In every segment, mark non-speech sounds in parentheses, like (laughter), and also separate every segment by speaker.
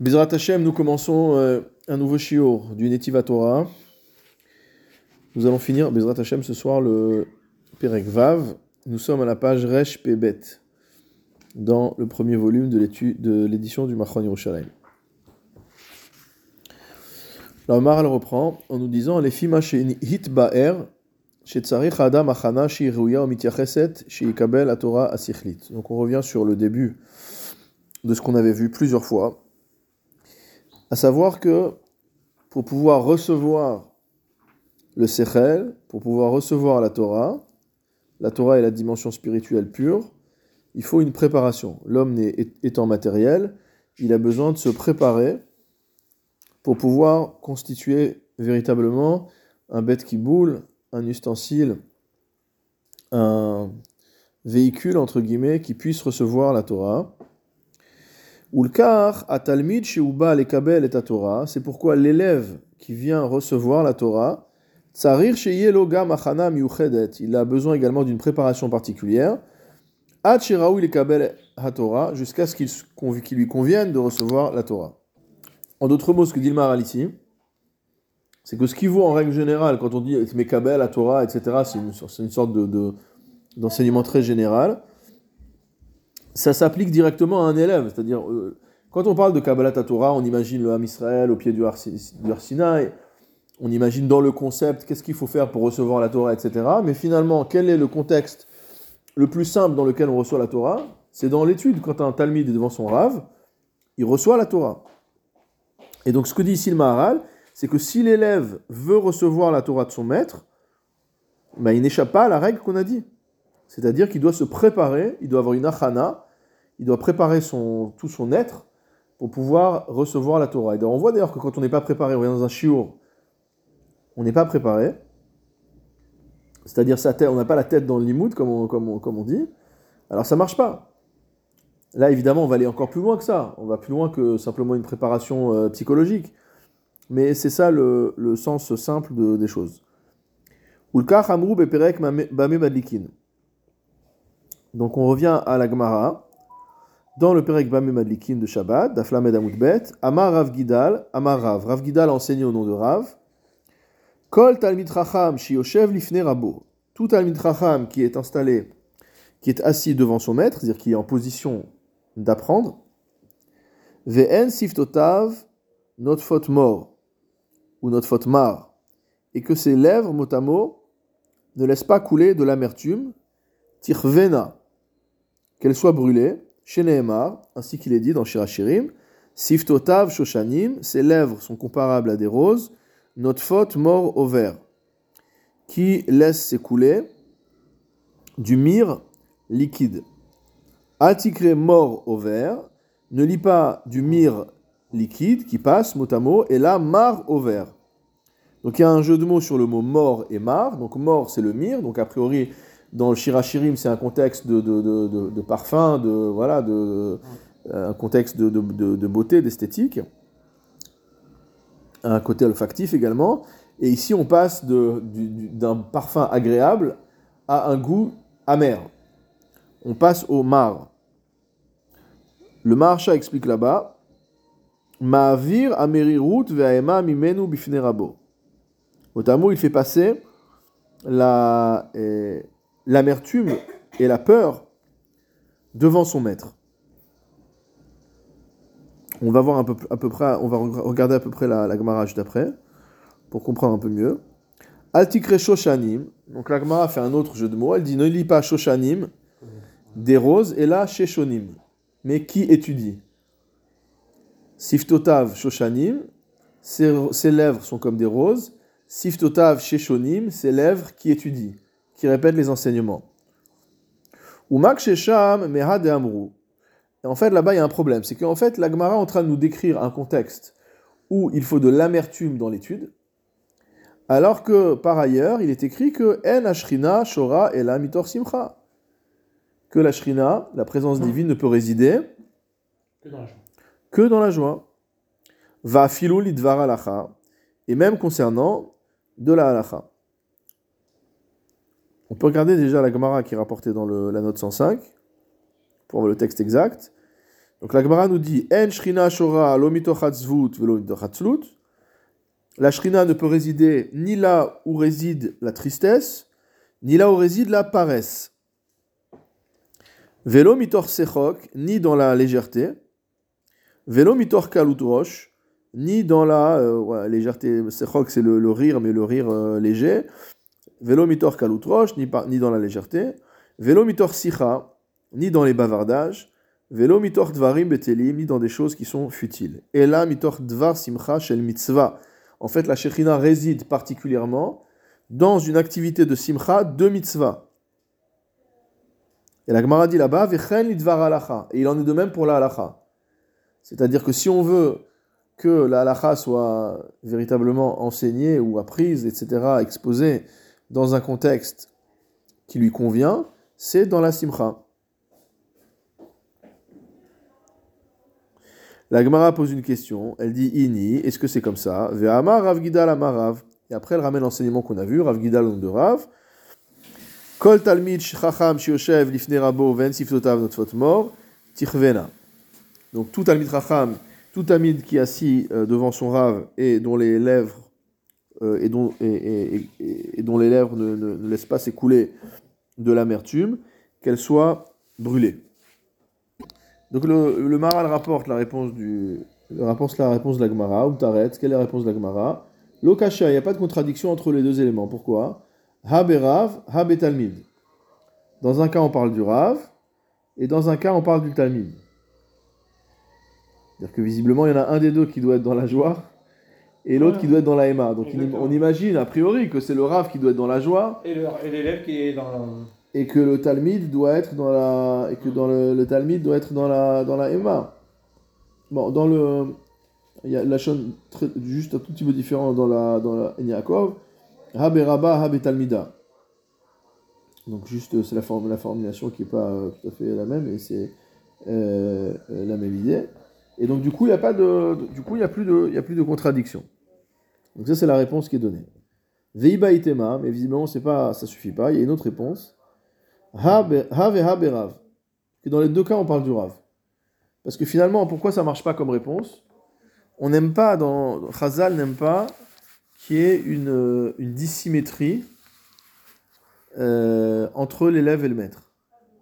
Speaker 1: Bezrat Hashem, nous commençons euh, un nouveau shiur du Netiva Torah. Nous allons finir, Bezrat Hashem, ce soir le Perek Vav. Nous sommes à la page Resh Pebet, dans le premier volume de l'édition du Machon Yerushalayim. La Omar reprend en nous disant Les fima hit ba'er, adam achana Torah asichlit. Donc on revient sur le début de ce qu'on avait vu plusieurs fois à savoir que pour pouvoir recevoir le Sechel, pour pouvoir recevoir la Torah, la Torah est la dimension spirituelle pure, il faut une préparation. L'homme étant matériel, il a besoin de se préparer pour pouvoir constituer véritablement un bête qui boule, un ustensile, un véhicule, entre guillemets, qui puisse recevoir la Torah. Ulkar atalmid sheuba lekabel et Torah, c'est pourquoi l'élève qui vient recevoir la Torah, tsarir gam miuchedet, il a besoin également d'une préparation particulière, ad sheraou lekabel Torah, jusqu'à ce qu'il lui convienne de recevoir la Torah. En d'autres mots, ce que dit le Maral ici, c'est que ce qui vaut en règle générale, quand on dit mekabel, la Torah, etc., c'est une, sorte d'enseignement de, très général ça s'applique directement à un élève. C'est-à-dire, euh, quand on parle de Kabbalah Torah, on imagine le Ham Israël au pied du Har, Sinai, on imagine dans le concept qu'est-ce qu'il faut faire pour recevoir la Torah, etc. Mais finalement, quel est le contexte le plus simple dans lequel on reçoit la Torah? C'est dans l'étude. Quand un Talmud est devant son Rav, il reçoit la Torah. Et donc, ce que dit ici le Maharal, c'est que si l'élève veut recevoir la Torah de son maître, ben, il n'échappe pas à la règle qu'on a dit. C'est-à-dire qu'il doit se préparer, il doit avoir une achana, il doit préparer tout son être pour pouvoir recevoir la Torah. Et on voit d'ailleurs que quand on n'est pas préparé, on est dans un shiur, on n'est pas préparé. C'est-à-dire on n'a pas la tête dans le limoud, comme on, dit. Alors ça marche pas. Là, évidemment, on va aller encore plus loin que ça. On va plus loin que simplement une préparation euh, psychologique. Mais c'est ça le, sens simple des choses. Bame Madlikin. Donc on revient à la Gemara, dans le Perek Bamé Madlikin de Shabbat, d'Aflamed Amoudbet, Amar Rav Gidal, Amar Rav, Rav Gidal enseigne au nom de Rav, Kol Talmid Racham Shioshev Lifne Rabo, tout Talmid Racham qui est installé, qui est assis devant son maître, c'est-à-dire qui est en position d'apprendre, Ve'en Siftotav notre faute mort, ou notre faute mar, et que ses lèvres, mot à mot, ne laissent pas couler de l'amertume, tirvena, qu'elle soit brûlée, chez Nehemar, ainsi qu'il est dit dans Shirachirim, Siftotav Shoshanim, ses lèvres sont comparables à des roses, notre faute mort au vert, qui laisse s'écouler du myrrhe liquide. Atikre mort au vert, ne lit pas du myrrhe liquide qui passe mot à mot, et là mar au vert. Donc il y a un jeu de mots sur le mot mort et mar. Donc mort c'est le myrrhe, donc a priori dans le Shirachirim, c'est un contexte de, parfum, de, un contexte de, beauté, d'esthétique, un côté olfactif également. Et ici, on passe d'un parfum agréable à un goût amer. On passe au mar. Le marcha explique là-bas Ma'avir amerirut ve'aema mimenu bifnerabo. Au il fait passer la. Eh, l'amertume et la peur devant son maître. On va voir un peu, à peu près, on va regarder à peu près la, la Gemara juste après, pour comprendre un peu mieux. Altikre Shoshanim, donc la Gemara fait un autre jeu de mots, elle dit ne lis pas Shoshanim, des roses, et là Sheshonim. Mais qui étudie? Siftotav Shoshanim, ses, lèvres sont comme des roses. Siftotav Sheshonim, ses lèvres qui étudient qui répète les enseignements. Ou Shesham Et en fait, là-bas, il y a un problème. C'est qu'en fait, l'Agmara est en train de nous décrire un contexte où il faut de l'amertume dans l'étude, alors que par ailleurs, il est écrit que En Ashrina Shora et la Mitor Simcha. Que la Shrina, la présence divine, ne peut résider que dans la joie. Va filou lidvar alacha. Et même concernant de la halacha. On peut regarder déjà la Gemara qui est rapportée dans la note 105, pour avoir le texte exact. Donc la Gemara nous dit En shrina shora. La shrina ne peut résider ni là où réside la tristesse, ni là où réside la paresse. Velo mitor sechok, ni dans la légèreté. Velo mitor kalut roche, ni dans la euh, légèreté. Sechok, c'est le, le, rire, mais le rire euh, léger. Velo mitor kalut roche, ni, ni dans la légèreté. Velo mitor sicha, ni dans les bavardages. Velo mitor dvarim betelim, ni dans des choses qui sont futiles. Et là, mitor dvar simcha shel mitzvah. En fait, la Shekhinah réside particulièrement dans une activité de simcha de mitzvah. Et la Gemara dit là-bas, Vechen lidvar halacha. Et il en est de même pour la halacha. C'est-à-dire que si on veut que la halacha soit véritablement enseignée ou apprise, etc., exposée dans un contexte qui lui convient, c'est dans la simcha. La Gemara pose une question, elle dit Ini, est-ce que c'est comme ça? Ve'amar Rav Gidal Amarav. Et après, elle ramène l'enseignement qu'on a vu, Rav Gidal de Rav. Donc tout Talmid Chacham, tout Talmid qui est assis euh, devant son Rav et dont les lèvres et, dont, et, dont les lèvres ne, laissent pas s'écouler de l'amertume, qu'elles soient brûlées. Donc le, le Maral rapporte la réponse du rapporte la réponse de la Gemara, ou Taret, quelle est la réponse de la Gemara? Lokasha, il n'y a pas de contradiction entre les deux éléments. Pourquoi? Ha berav, ha betalmid. Dans un cas, on parle du Rav, et dans un cas, on parle du Talmid. C'est-à-dire que visiblement, il y en a un des deux qui doit être dans la joie, et l'autre qui doit être dans la Emma. Donc Exactement. on imagine a priori que c'est le Rav qui doit être dans la joie.
Speaker 2: Et l'élève qui est dans la...
Speaker 1: Et que le Talmid doit être dans la... Et que dans le, le Talmid doit être dans la, dans la Emma. Bon, dans le... Il y a la chose juste un tout petit peu différent dans la, dans la Yaakov. Habe Rabba, Habe Talmida. Donc juste, c'est la, forme, la formulation qui n'est pas euh, tout à fait la même, et c'est euh, la même idée. Et donc du coup, il n'y a a plus de, a plus de contradiction. Donc ça, c'est la réponse qui est donnée. Veiba itema, mais visiblement, c'est pas, ça suffit pas. Il y a une autre réponse. Have et Habe Rav. Que dans les deux cas, on parle du Rav. Parce que finalement, pourquoi ça marche pas comme réponse? On n'aime pas, dans Chazal n'aime pas qu'il y ait une, une dissymétrie euh, entre l'élève et le maître.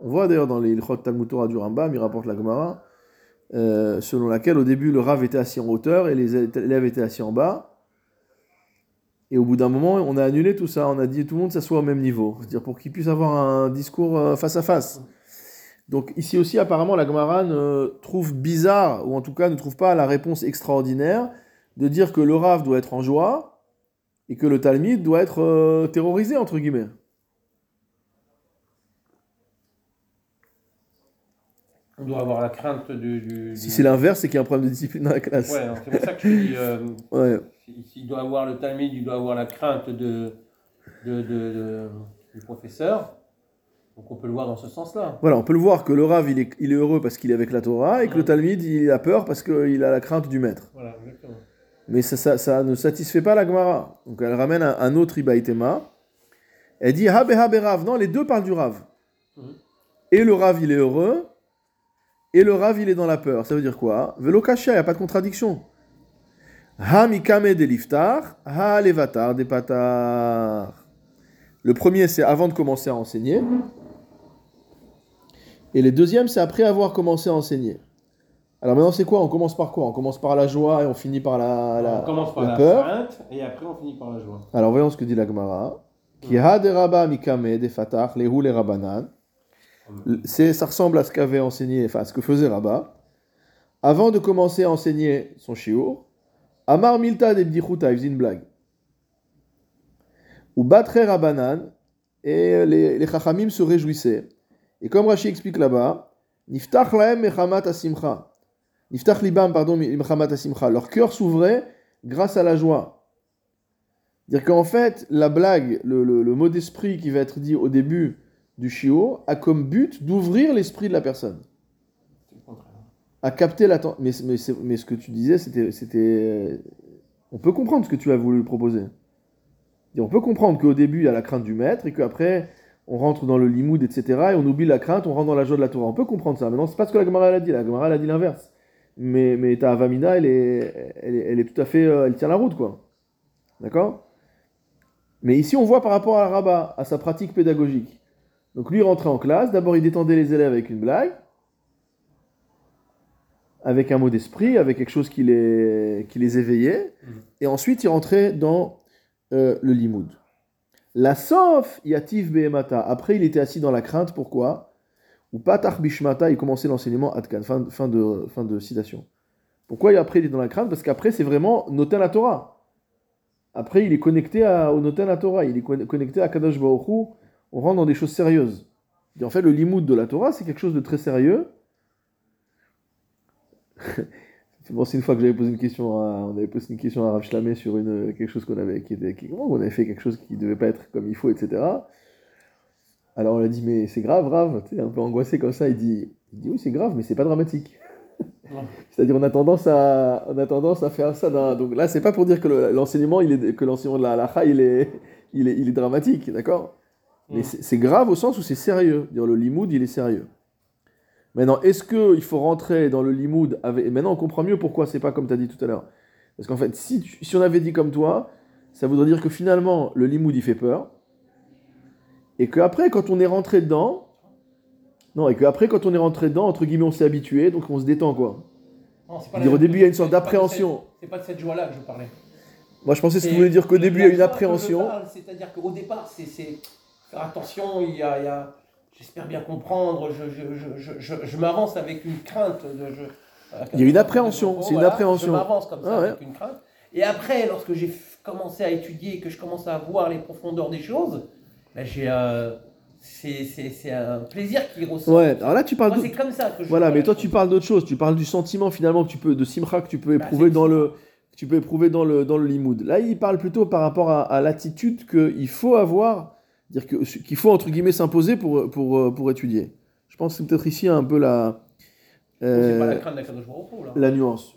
Speaker 1: On voit d'ailleurs dans les Ilchot Talmud Torah du Rambam, il rapporte la Gemara, euh, selon laquelle au début le Rav était assis en hauteur et les élèves étaient assis en bas. Et au bout d'un moment, on a annulé tout ça, on a dit tout le monde s'assoit au même niveau, c'est-à-dire pour qu'ils puissent avoir un discours euh, face à face. Donc ici aussi, apparemment, la Gemara ne trouve bizarre, ou en tout cas ne trouve pas la réponse extraordinaire, de dire que le Rav doit être en joie, et que le Talmud doit être euh, terrorisé, entre guillemets.
Speaker 2: On doit avoir la crainte du. du
Speaker 1: si c'est l'inverse, c'est qu'il y a un problème de discipline dans la classe.
Speaker 2: Ouais, c'est pour ça que je dis. Euh, (laughs)
Speaker 1: ouais.
Speaker 2: S'il doit avoir le Talmud, il doit avoir la crainte de, de, de, de, du professeur. Donc on peut le voir dans ce sens-là.
Speaker 1: Voilà, on peut le voir que le Rav, il est, il est heureux parce qu'il est avec la Torah, et que ouais. le Talmud, il a peur parce qu'il a la crainte du maître.
Speaker 2: Voilà, exactement.
Speaker 1: Mais ça, ça, ça, ne satisfait pas la Gemara. Donc elle ramène un, un autre Ibaïtema. Elle dit Habe Habe Rav. Non, les deux parlent du Rav. Mm -hmm. Et le Rav, il est heureux. Et le Rav, il est dans la peur. Ça veut dire quoi? Velo Kasha, il n'y a pas de contradiction. Ha Mikame de Liftar, Ha Levatar de Patar. Le premier, c'est avant de commencer à enseigner. Et le deuxième, c'est après avoir commencé à enseigner. Alors maintenant, c'est quoi? On commence par quoi? On commence par la joie et on finit par la, la,
Speaker 2: on commence par
Speaker 1: la,
Speaker 2: la
Speaker 1: peur.
Speaker 2: Et après, on finit par la joie.
Speaker 1: Alors voyons ce que dit la Gemara. Qui ha de rabba mikame de fatah lehu le rabanan. C'est, ça ressemble à ce qu'avait enseigné, enfin ce que faisait Rabat. Avant de commencer à enseigner son shiur, Amar Milta de Bdichuta, il faisait une blague. Ou Batre Rabanan, et les, Chachamim se réjouissaient. Et comme Rashi explique là-bas, Niftach laem mechamat asimcha. Niftach libam, pardon, mechamat asimcha. Leur cœur s'ouvrait grâce à la joie. Dire qu'en fait, la blague, le, le mot d'esprit qui va être dit au début du chiot a comme but d'ouvrir l'esprit de la personne. À capter l'attention. Mais, mais, mais, ce que tu disais, c'était, c'était. On peut comprendre ce que tu as voulu proposer. Et on peut comprendre qu'au début, il y a la crainte du maître et qu'après, on rentre dans le limoud, etc., et on oublie la crainte, on rentre dans la joie de la Torah. On peut comprendre ça. Maintenant, c'est pas ce que la Gemara a dit. La Gemara a dit l'inverse. Mais, mais ta Avamina, elle est, elle, est, elle est tout à fait. euh, elle tient la route, quoi. D'accord? Mais ici, on voit par rapport à Rabat, à sa pratique pédagogique. Donc lui, rentrait en classe. D'abord, il détendait les élèves avec une blague, avec un mot d'esprit, avec quelque chose qui les, qui les éveillait. Et ensuite, il rentrait dans euh, le limoud. La sof yatif behemata. Après, il était assis dans la crainte. Pourquoi? Ou patach bishmata, il commençait l'enseignement adkan. Fin, fin, de, fin de citation. Pourquoi après il est dans la crainte? Parce qu'après, c'est vraiment noter la Torah. Après, il est connecté à, au noter la Torah. Il est con- connecté à Kadosh Baruch Hu. On rentre dans des choses sérieuses. Et en fait, le limoud de la Torah, c'est quelque chose de très sérieux. (laughs) C'est bon, c'est une fois que j'avais posé une question à, on avait posé une question à Rav Shlamé sur une, quelque chose qu'on avait, qui était, qui- on avait fait quelque chose qui devait pas être comme il faut, etc. Alors on a dit, mais c'est grave, Rav, tu sais, un peu angoissé comme ça, il dit, il dit oui, c'est grave, mais c'est pas dramatique. (laughs) C'est-à-dire, on a tendance à, on a tendance à faire ça. donc là, c'est pas pour dire que le- l'enseignement, il est, que l'enseignement de la halakha, il est, il est, il est dramatique, d'accord? Mais
Speaker 2: Mm.
Speaker 1: c'est grave au sens où c'est sérieux. Dire le limoud, il est sérieux. Maintenant, est-ce qu'il faut rentrer dans le limoud avec... et Maintenant, on comprend mieux pourquoi c'est pas comme tu as dit tout à l'heure. Parce qu'en fait, si, tu- si on avait dit comme toi, ça voudrait dire que finalement, le limoud, il fait peur. Et qu'après, quand on est rentré dedans... Non, et qu'après, quand on est rentré dedans, entre guillemets, on s'est habitué, donc on se détend, quoi.
Speaker 2: Non, c'est pas
Speaker 1: Dire, au début, il y a une sorte d'appréhension.
Speaker 2: C'est pas de cette joie-là que je parlais.
Speaker 1: Moi, je pensais que ce que
Speaker 2: C'est-
Speaker 1: vous voulez dire qu'au début, il y a une appréhension.
Speaker 2: C'est-à-dire qu'au départ, c'est faire attention, il y a. J'espère bien comprendre, je, je, je, je, m'avance avec une crainte. De, je,
Speaker 1: Il y a une appréhension, c'est une appréhension.
Speaker 2: Je m'avance comme ça
Speaker 1: Ah ouais.
Speaker 2: avec une crainte. Et après, lorsque j'ai commencé à étudier, que je commence à voir les profondeurs des choses, ben j'ai. euh, c'est un plaisir qui ressort.
Speaker 1: Ouais, alors là, tu parles
Speaker 2: Moi, comme ça que je
Speaker 1: Voilà, mais toi,
Speaker 2: chose.
Speaker 1: tu parles d'autre chose. Tu parles du sentiment, finalement, que tu peux, de simcha que tu peux
Speaker 2: Bah,
Speaker 1: éprouver dans le... que Tu peux éprouver dans le, dans le limoud. Là, il parle plutôt par rapport à, à l'attitude qu'il faut avoir, dire que- qu'il faut, entre guillemets, s'imposer pour, pour, euh, pour étudier. Je pense que c'est peut-être ici un peu la, euh,
Speaker 2: pas la là.
Speaker 1: nuance.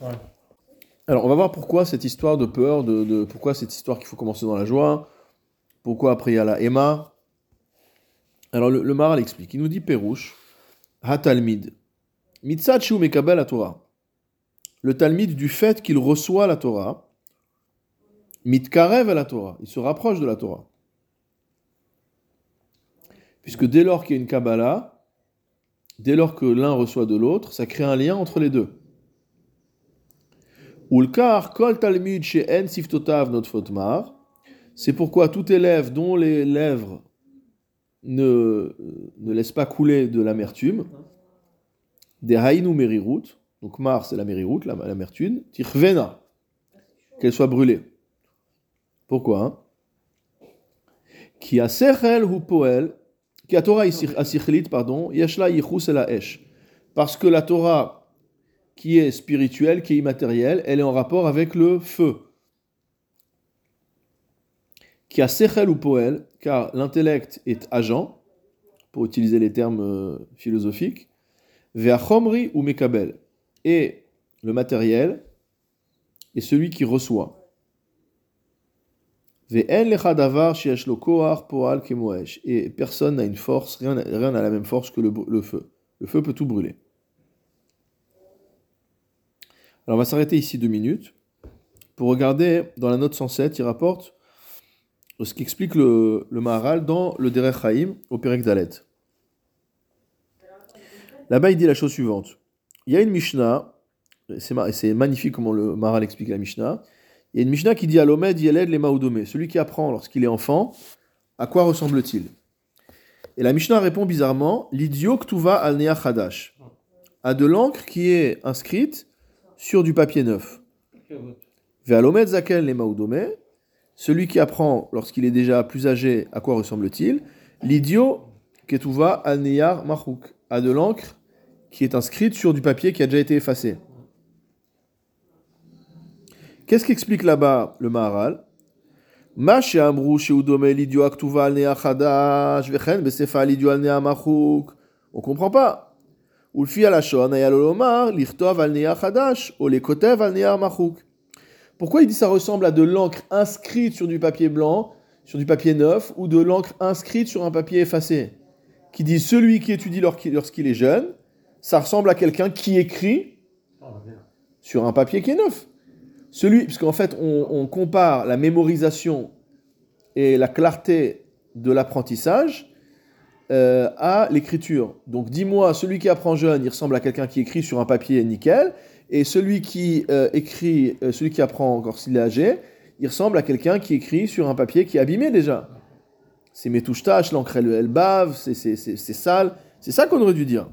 Speaker 2: Ouais.
Speaker 1: Alors, on va voir pourquoi cette histoire de peur, de, de- pourquoi cette histoire qu'il faut commencer dans la joie, pourquoi après il y a la Emma. Alors, le, le Maral explique. Il nous dit Pérouche, Ha-Talmid, Mitzad Shu Mekabel la Torah. Le Talmid, du fait qu'il reçoit la Torah, Mitkarev à la Torah, il se rapproche de la Torah. Puisque dès lors qu'il y a une Kabbalah, dès lors que l'un reçoit de l'autre, ça crée un lien entre les deux. Ulkar kol talmid she'en siftotav not fotmar. C'est pourquoi tout élève dont les lèvres ne, ne laissent pas couler de l'amertume, des haïnu merirut, donc mar c'est la merirut, la- l'amertume, tirvena, qu'elle soit brûlée. Pourquoi hein? Qui a sechel hu poel, a Torah pardon, yeshla yichus el haesh. Parce que la Torah qui est spirituelle, qui est immatérielle, elle est en rapport avec le feu. Qui a sechel ou poel, car l'intellect est agent, pour utiliser les termes euh, philosophiques, ve'achomri ou mekabel, et le matériel est celui qui reçoit. Et personne n'a une force, rien n'a la même force que le feu. Le feu peut tout brûler. Alors on va s'arrêter ici deux minutes pour regarder dans la note 107, il rapporte ce qu'explique le, le Maharal dans le Derech Haïm au Perek Dalet. Là-bas, il dit la chose suivante. Il y a une Mishnah, c'est magnifique comment le Maharal explique la Mishnah. Il y a une Mishnah qui dit à l'Omed Yeled les Maoudomé, celui qui apprend lorsqu'il est enfant, à quoi ressemble-t-il? Et la Mishnah répond bizarrement L'idiot ktuva al nea chadash, à de l'encre qui est inscrite sur du papier neuf. Ve'alomet zaken les maoudomé, celui qui apprend lorsqu'il est déjà plus âgé, à quoi ressemble-t-il L'idiot ketuva al neyar machouk, à de l'encre qui est inscrite sur du papier qui a déjà été effacé. Qu'est-ce qu'explique là-bas le Maharal? On ne comprend pas. Pourquoi il dit ça ressemble à de l'encre inscrite sur du papier blanc, sur du papier neuf, ou de l'encre inscrite sur un papier effacé? Qui dit celui qui étudie lorsqu'il est jeune, ça ressemble à quelqu'un qui écrit sur un papier qui est neuf. Celui, puisqu'en fait, on, compare la mémorisation et la clarté de l'apprentissage euh, à l'écriture. Donc dis-moi, celui qui apprend jeune, il ressemble à quelqu'un qui écrit sur un papier nickel, et celui qui euh, écrit, euh, celui qui apprend encore s'il est âgé, il ressemble à quelqu'un qui écrit sur un papier qui est abîmé déjà. C'est mes touches tâches, l'encre elle, elle bave, c'est sale. C'est ça qu'on aurait dû dire.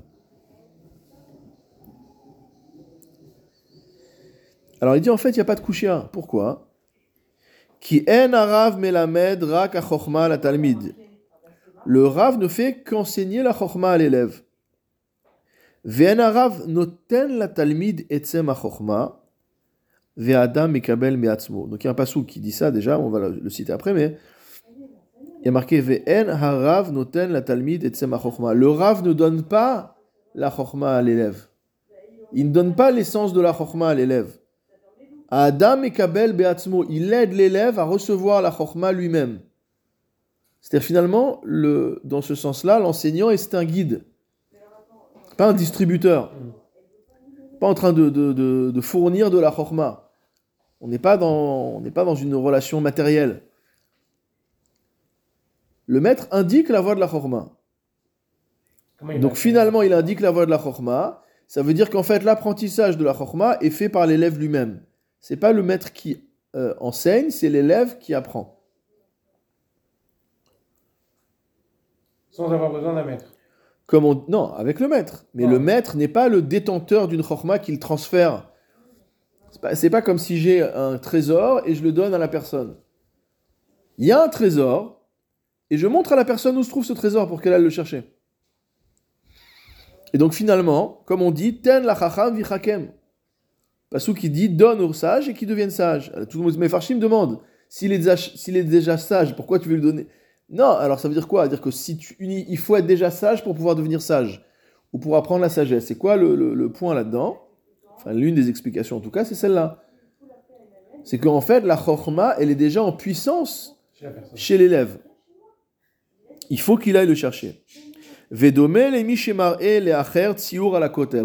Speaker 1: Alors il dit en fait il n'y a pas de kushia. Pourquoi? Qui en arav melamed rak la talmid. Le rav ne fait qu'enseigner la chokma à l'élève. Ve'en arav noten la talmid etzem chokma ve'adam mekabel me'atzmo. Donc il y a un passou qui dit ça déjà, on va le citer après, mais il y a marqué Ve'en harav noten la talmid etzem chokma. Le rav ne donne pas la chokma à l'élève. Il ne donne pas l'essence de la chokma à l'élève. Adam et Kabel Beatzmo, il aide l'élève à recevoir la chokma lui-même. C'est-à-dire finalement, le, dans ce sens-là, l'enseignant est un guide, pas un distributeur, pas en train de, de, de, fournir de la chokma. On n'est pas, dans, pas dans une relation matérielle. Le maître indique la voie de la chokma. Donc finalement, il indique la voie de la chokma. Ça veut dire qu'en fait, l'apprentissage de la chokma est fait par l'élève lui-même. C'est pas le maître qui euh, enseigne, c'est l'élève qui apprend.
Speaker 2: Sans avoir besoin d'un maître.
Speaker 1: Comme on... Non, avec le maître. Mais le maître n'est pas le détenteur d'une chorma qu'il transfère. C'est pas, pas comme si j'ai un trésor et je le donne à la personne. Il y a un trésor et je montre à la personne où se trouve ce trésor pour qu'elle aille le chercher. Et donc finalement, comme on dit, ten la chacham vichakem. Passou qui dit donne aux sages et qu'ils deviennent sages. Tout le monde mais Farshim demande s'il est, déjà, s'il est déjà sage, pourquoi tu veux lui donner? Non, alors ça veut dire quoi? Dire que si tu, il faut être déjà sage pour pouvoir devenir sage ou pour apprendre la sagesse. C'est quoi le, point là-dedans? Enfin, l'une des explications en tout cas, c'est celle-là. C'est qu'en fait, la chorma, elle est déjà en puissance chez l'élève. Il faut qu'il aille le chercher.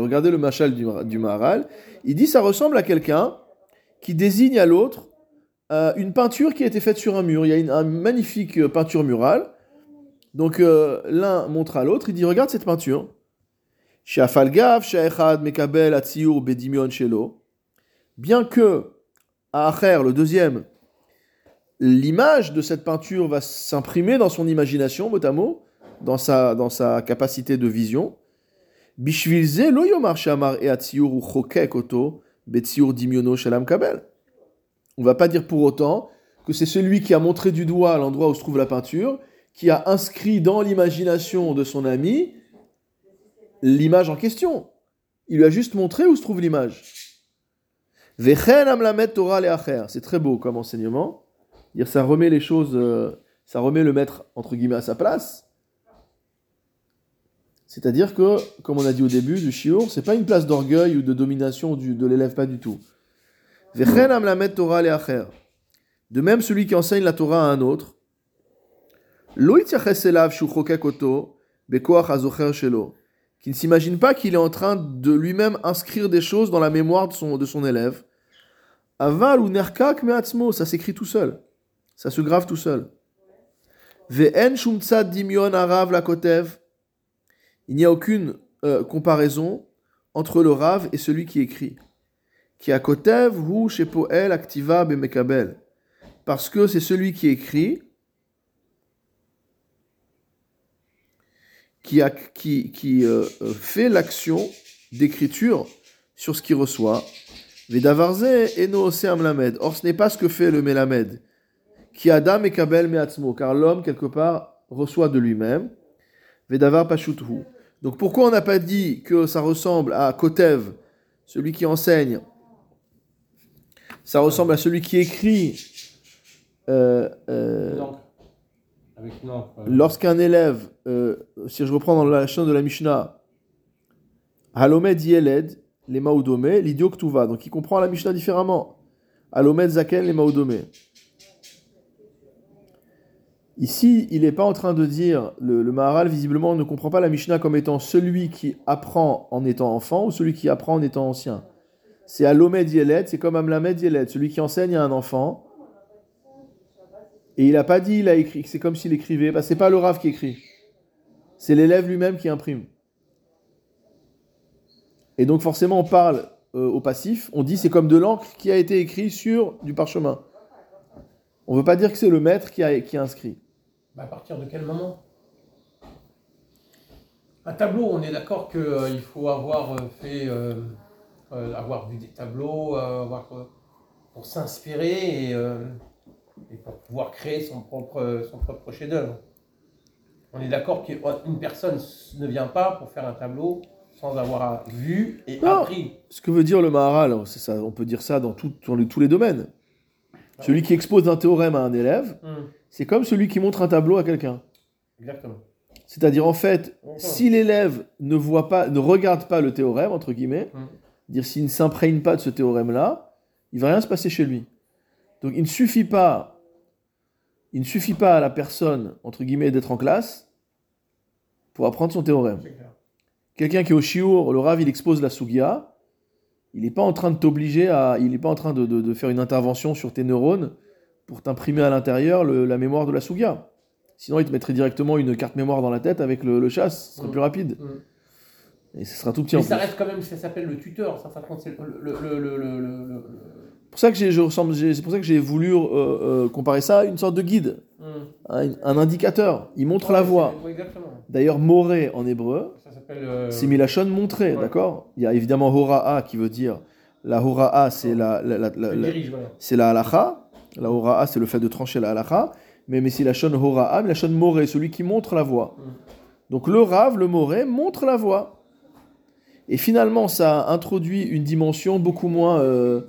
Speaker 1: Regardez le machal du, du Maharal. Il dit ça ressemble à quelqu'un qui désigne à l'autre euh, une peinture qui a été faite sur un mur. Il y a une, magnifique euh, peinture murale. Donc euh, l'un montre à l'autre, il dit regarde cette peinture. Bien que à Acher, le deuxième, l'image de cette peinture va s'imprimer dans son imagination, mot à mot, dans sa, dans sa capacité de vision. e. On va pas dire pour autant que c'est celui qui a montré du doigt l'endroit où se trouve la peinture, qui a inscrit dans l'imagination de son ami l'image en question. Il lui a juste montré où se trouve l'image. C'est très beau comme enseignement. Ça remet les choses, euh, ça remet le maître entre guillemets à sa place. C'est-à-dire que, comme on a dit au début du shiur, c'est pas une place d'orgueil ou de domination de l'élève, pas du tout. De même, celui qui enseigne la Torah à un autre, qui ne s'imagine pas qu'il est en train de lui-même inscrire des choses dans la mémoire de son, de son élève. Aval ou nerkak me'atzmo, ça s'écrit tout seul. Ça se grave tout seul. Il n'y a aucune euh, comparaison entre le Rav et celui qui écrit. Qui a kotev hu shepoel activa bemekabel. Parce que c'est celui qui écrit qui, qui, qui euh, euh, fait l'action d'écriture sur ce qu'il reçoit. Vedavarze eno lamed. Or, ce n'est pas ce que fait le melamed. Qui adam mekabel meatzmo. Car l'homme, quelque part, reçoit de lui-même. Vedavar pashuthu. Donc pourquoi on n'a pas dit que ça ressemble à Kotev, celui qui enseigne? Ça ressemble à celui qui écrit. Euh, euh, lorsqu'un élève, euh, si je reprends dans la chaîne de la Mishnah, Halomed Yeled, les Maoudome, l'idiot Ktuva. Donc il comprend la Mishnah différemment. Halomed Zaken, les Maoudome. Ici, il n'est pas en train de dire, le, Maharal visiblement ne comprend pas la Mishnah comme étant celui qui apprend en étant enfant ou celui qui apprend en étant ancien. C'est Alomed Yeled, c'est comme Amlamed Yeled, celui qui enseigne à un enfant. Et il n'a pas dit, il a écrit, c'est comme s'il écrivait. Bah, c'est pas le Rav qui écrit. C'est l'élève lui-même qui imprime. Et donc forcément, on parle euh, au passif, on dit c'est comme de l'encre qui a été écrit sur du parchemin. On ne veut pas dire que c'est le maître qui a, qui a inscrit.
Speaker 2: Bah, à partir de quel moment? Un tableau, on est d'accord qu'il faut avoir euh, fait, euh, euh, avoir vu des tableaux, euh, avoir, euh, pour s'inspirer et, euh, et pour pouvoir créer son propre, son propre chef-d'œuvre. On est d'accord qu'une personne ne vient pas pour faire un tableau sans avoir vu et
Speaker 1: Non.
Speaker 2: appris.
Speaker 1: Ce que veut dire le Maharal, c'est ça, on peut dire ça dans, tout- dans les- tous les domaines. Celui qui expose un théorème à un élève,
Speaker 2: Hum,
Speaker 1: c'est comme celui qui montre un tableau à quelqu'un.
Speaker 2: Exactement.
Speaker 1: C'est-à-dire en fait, si l'élève ne voit pas, ne regarde pas le théorème entre guillemets,
Speaker 2: Hum.
Speaker 1: dire s'il ne s'imprègne pas de ce théorème-là, il va rien se passer chez lui. Donc il ne suffit pas, il ne suffit pas à la personne entre guillemets d'être en classe pour apprendre son théorème. Quelqu'un qui est au chiour, le Rav, il expose la Sugia, il n'est pas en train de t'obliger à. Il n'est pas en train de, de- de faire une intervention sur tes neurones pour t'imprimer à l'intérieur la mémoire de la Sugia. Sinon, il te mettrait directement une carte mémoire dans la tête avec le, le chasse, ce serait
Speaker 2: Mm.
Speaker 1: plus rapide.
Speaker 2: Hum.
Speaker 1: Et ce sera tout petit
Speaker 2: Mais
Speaker 1: en
Speaker 2: ça
Speaker 1: plus.
Speaker 2: reste quand même, ça s'appelle le tuteur, ça, ça c'est le, le,
Speaker 1: pour ça que j'ai- c'est pour ça que j'ai voulu euh, euh, comparer ça à une sorte de guide,
Speaker 2: Hum.
Speaker 1: un, un indicateur. Il montre la voie. D'ailleurs, moré en hébreu,
Speaker 2: euh,
Speaker 1: c'est Milachon montré,
Speaker 2: ouais.
Speaker 1: d'accord? Il y a évidemment Hora'a qui veut dire. La Hora'a, c'est la, la, la- la-
Speaker 2: voilà.
Speaker 1: c'est la halacha. La hora'a, c'est le fait de trancher la halacha. Mais, mais c'est la shon hora'a, mais la shon moré, celui qui montre la voie.
Speaker 2: Mm.
Speaker 1: Donc le rave, le moré, montre la voie. Et finalement, ça introduit une dimension beaucoup moins euh,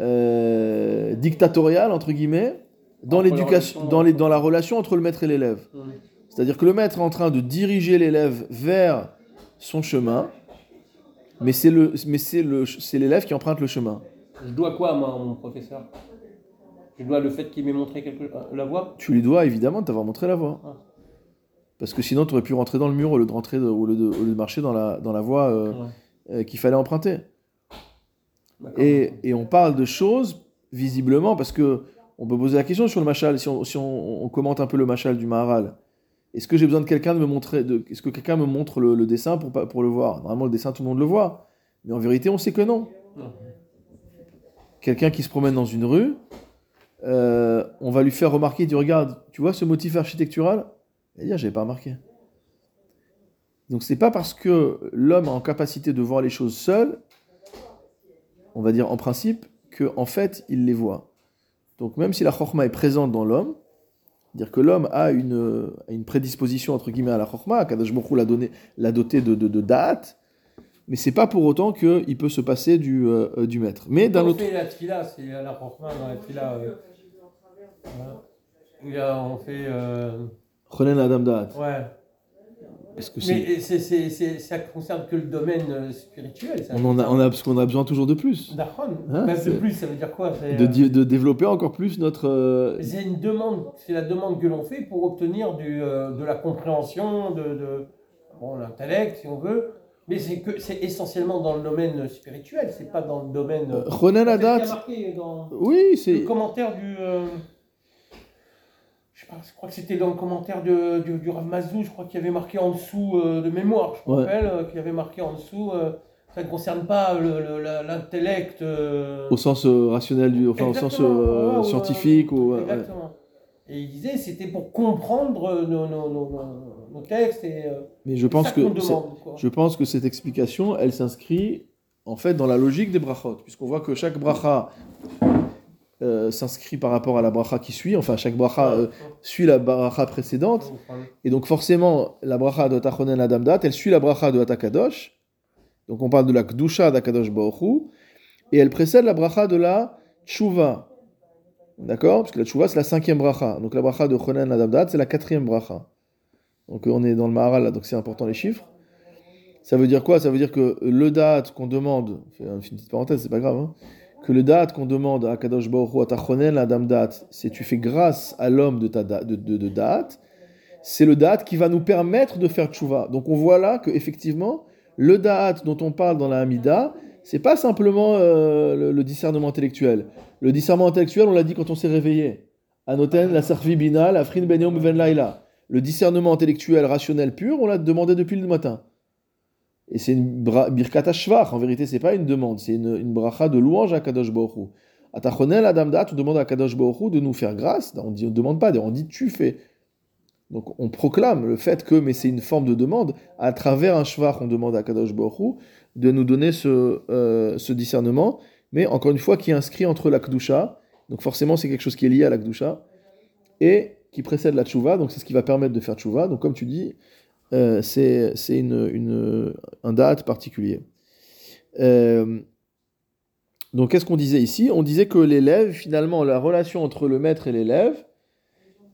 Speaker 1: euh, dictatoriale, entre guillemets, dans
Speaker 2: la
Speaker 1: l'éducation,
Speaker 2: relation-
Speaker 1: dans, les, dans la relation entre le maître et l'élève.
Speaker 2: Hum.
Speaker 1: C'est-à-dire que le maître est en train de diriger l'élève vers son chemin, mais c'est le, mais c'est le, c'est l'élève qui emprunte le chemin.
Speaker 2: Je dois quoi, moi, à mon professeur? Je dois le fait qu'il m'ait montré quelque... euh, la voie
Speaker 1: tu lui dois évidemment de t'avoir montré la voie.
Speaker 2: Ah.
Speaker 1: Parce que sinon, tu aurais pu rentrer dans le mur au lieu de, rentrer de- au lieu de, au lieu de marcher dans la, dans la voie euh,
Speaker 2: Ouais.
Speaker 1: euh, qu'il fallait emprunter. Et, et on parle de choses, visiblement, parce que on peut poser la question sur le machal, si on, si on, on commente un peu le machal du Maharal. Est-ce que j'ai besoin de quelqu'un de me montrer, est-ce que quelqu'un me montre le, le dessin pour, pour le voir? Normalement, le dessin, tout le monde le voit. Mais en vérité, on sait que non.
Speaker 2: Non.
Speaker 1: Quelqu'un qui se promène dans une rue, euh, on va lui faire remarquer, tu regardes, tu vois ce motif architectural? Il va dire, j'avais pas remarqué. Donc c'est pas parce que l'homme a en capacité de voir les choses seul, on va dire en principe, que en fait il les voit. Donc même si la chorma est présente dans l'homme, dire que l'homme a une, une prédisposition entre guillemets à la chorma, Hu l'a donné, l'a doté de, de, de da'at, mais c'est pas pour autant qu'il peut se passer du, euh, euh, du maître. Mais d'un autre
Speaker 2: la tfila, c'est la dans la tfila. euh. Il y a- on fait. euh,
Speaker 1: Chonen Adam Da'at.
Speaker 2: ouais.
Speaker 1: Est-ce que c'est.
Speaker 2: Mais c'est, c'est, c'est, ça concerne que le domaine euh, spirituel. Ça.
Speaker 1: On en a, on a, parce qu'on a besoin toujours de plus.
Speaker 2: D'Achron.
Speaker 1: Hein,
Speaker 2: Bah, de plus, ça veut dire quoi c'est,
Speaker 1: De,
Speaker 2: euh,
Speaker 1: di- de développer encore plus notre. euh,
Speaker 2: C'est une demande, c'est la demande que l'on fait pour obtenir du, euh, de la compréhension, de, de bon, l'intellect, si on veut. Mais c'est que c'est essentiellement dans le domaine spirituel, c'est pas dans le domaine. euh, marqué dans
Speaker 1: Oui,
Speaker 2: le
Speaker 1: c'est.
Speaker 2: commentaire du. Je sais pas, je crois que c'était dans le commentaire de, du, du Rav Mazou, je crois qu'il y avait marqué en dessous euh, de mémoire, je me
Speaker 1: Ouais.
Speaker 2: rappelle, euh, qu'il y avait marqué en dessous. euh, ça ne concerne pas l'intellect. euh,
Speaker 1: Au sens rationnel, du, enfin au sens scientifique. Ou, ouais.
Speaker 2: Exactement. Et il disait c'était pour comprendre nos, nos, nos, textes et
Speaker 1: Mais je pense
Speaker 2: ça
Speaker 1: que.
Speaker 2: demande.
Speaker 1: Je pense que cette explication, elle s'inscrit en fait dans la logique des brachot, puisqu'on voit que chaque bracha euh, s'inscrit par rapport à la bracha qui suit, enfin chaque bracha euh, suit la bracha précédente, et donc forcément la bracha de Tachonen Adamdat, elle suit la bracha de Atakadosh, donc on parle de la Kdusha d'Akadosh Baruch et elle précède la bracha de la Tshuva, d'accord? Parce que la Tshuva c'est la cinquième bracha, donc la bracha de Chonen Adamdat c'est la quatrième bracha. Donc on est dans le Maharal là, donc c'est important les chiffres. Ça veut dire quoi? Ça veut dire que le date qu'on demande, je fais une petite parenthèse, c'est pas grave, hein, que le date qu'on demande à Kadosh Baruch Hu, dame date, c'est tu fais grâce à l'homme de, ta de, date, c'est le date qui va nous permettre de faire tchouva. Donc on voit là que effectivement, le date dont on parle dans la Hamida, c'est pas simplement euh, le, discernement intellectuel. Le discernement intellectuel, on l'a dit quand on s'est réveillé. Anoten, la la frin ben ben laila. Le discernement intellectuel, rationnel pur, on l'a demandé depuis le matin. Et c'est une birkat shvach. En vérité, c'est pas une demande, c'est une, bracha de louange à Kadosh Baruch Hu. À Tachonel, Adam Dat, on demande à Kadosh Baruch de nous faire grâce. On ne demande pas, on dit tu fais. Donc on proclame le fait que, mais c'est une forme de demande, à travers un shvach, on demande à Kadosh Baruch de nous donner ce, euh, ce discernement, mais encore une fois, qui est inscrit entre la Kedusha, donc forcément c'est quelque chose qui est lié à la Kedusha, et qui précède la Tchouva, donc c'est ce qui va permettre de faire Tchouva. Donc comme tu dis, euh, c'est une, une- un date particulier. Euh, donc qu'est-ce qu'on disait ici? On disait que l'élève, finalement, la relation entre le maître et l'élève,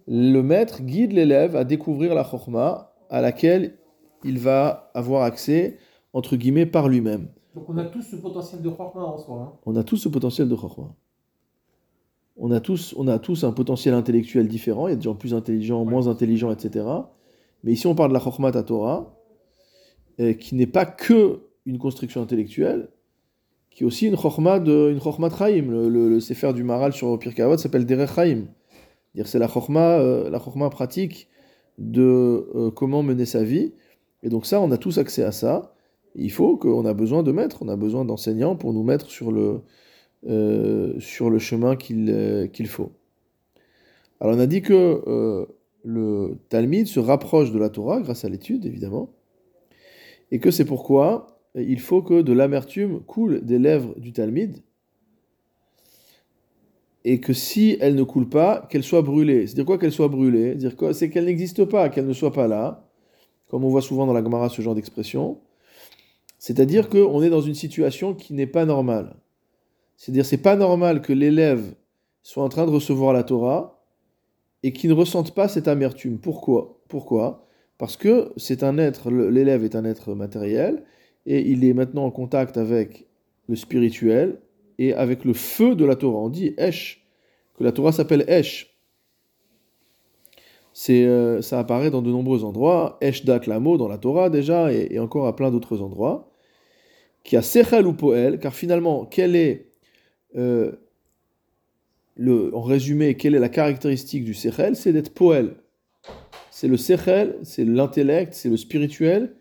Speaker 1: le maître guide l'élève à découvrir la chorma à laquelle il va avoir accès, entre guillemets, par lui-même.
Speaker 2: Donc on a tous ce potentiel de Chorma en soi. hein.
Speaker 1: On a tous ce potentiel de chorma. On a, tous, on a tous un potentiel intellectuel différent. Il y a des gens plus intelligents, moins intelligents, etc. Mais ici, on parle de la chorma Torah, euh, qui n'est pas que une construction intellectuelle, qui est aussi une chorma de une Chaim. Le, le, le Sefer du Maral sur Pirkei Avot s'appelle Derech Chaim. C'est la chorma, euh, pratique de euh, comment mener sa vie. Et donc ça, on a tous accès à ça. Il faut qu'on a besoin de maîtres, on a besoin d'enseignants pour nous mettre sur le, sur le chemin qu'il qu'il faut. Alors on a dit que le Talmud se rapproche de la Torah grâce à l'étude, évidemment, et que c'est pourquoi il faut que de l'amertume coule des lèvres du Talmud, et que si elle ne coule pas, qu'elle soit brûlée. C'est-à-dire quoi qu'elle soit brûlée Dire quoi? C'est qu'elle n'existe pas, qu'elle ne soit pas là, comme on voit souvent dans la Gemara ce genre d'expression. C'est-à-dire qu'on est dans une situation qui n'est pas normale. C'est-à-dire c'est pas normal que l'élève soit en train de recevoir la Torah et qu'il ne ressente pas cette amertume. Pourquoi? Pourquoi? Parce que c'est un être, l'élève est un être matériel et il est maintenant en contact avec le spirituel et avec le feu de la Torah. On dit Esh, que la Torah s'appelle Esh. Euh, ça apparaît dans de nombreux endroits, Esh Dat Lamo dans la Torah déjà, et, et encore à plein d'autres endroits, qui a Sechel ou Poel, car finalement, quel est, euh, le, en résumé, quelle est la caractéristique du Sechel C'est d'être Poel. C'est le Sechel, c'est l'intellect, c'est le spirituel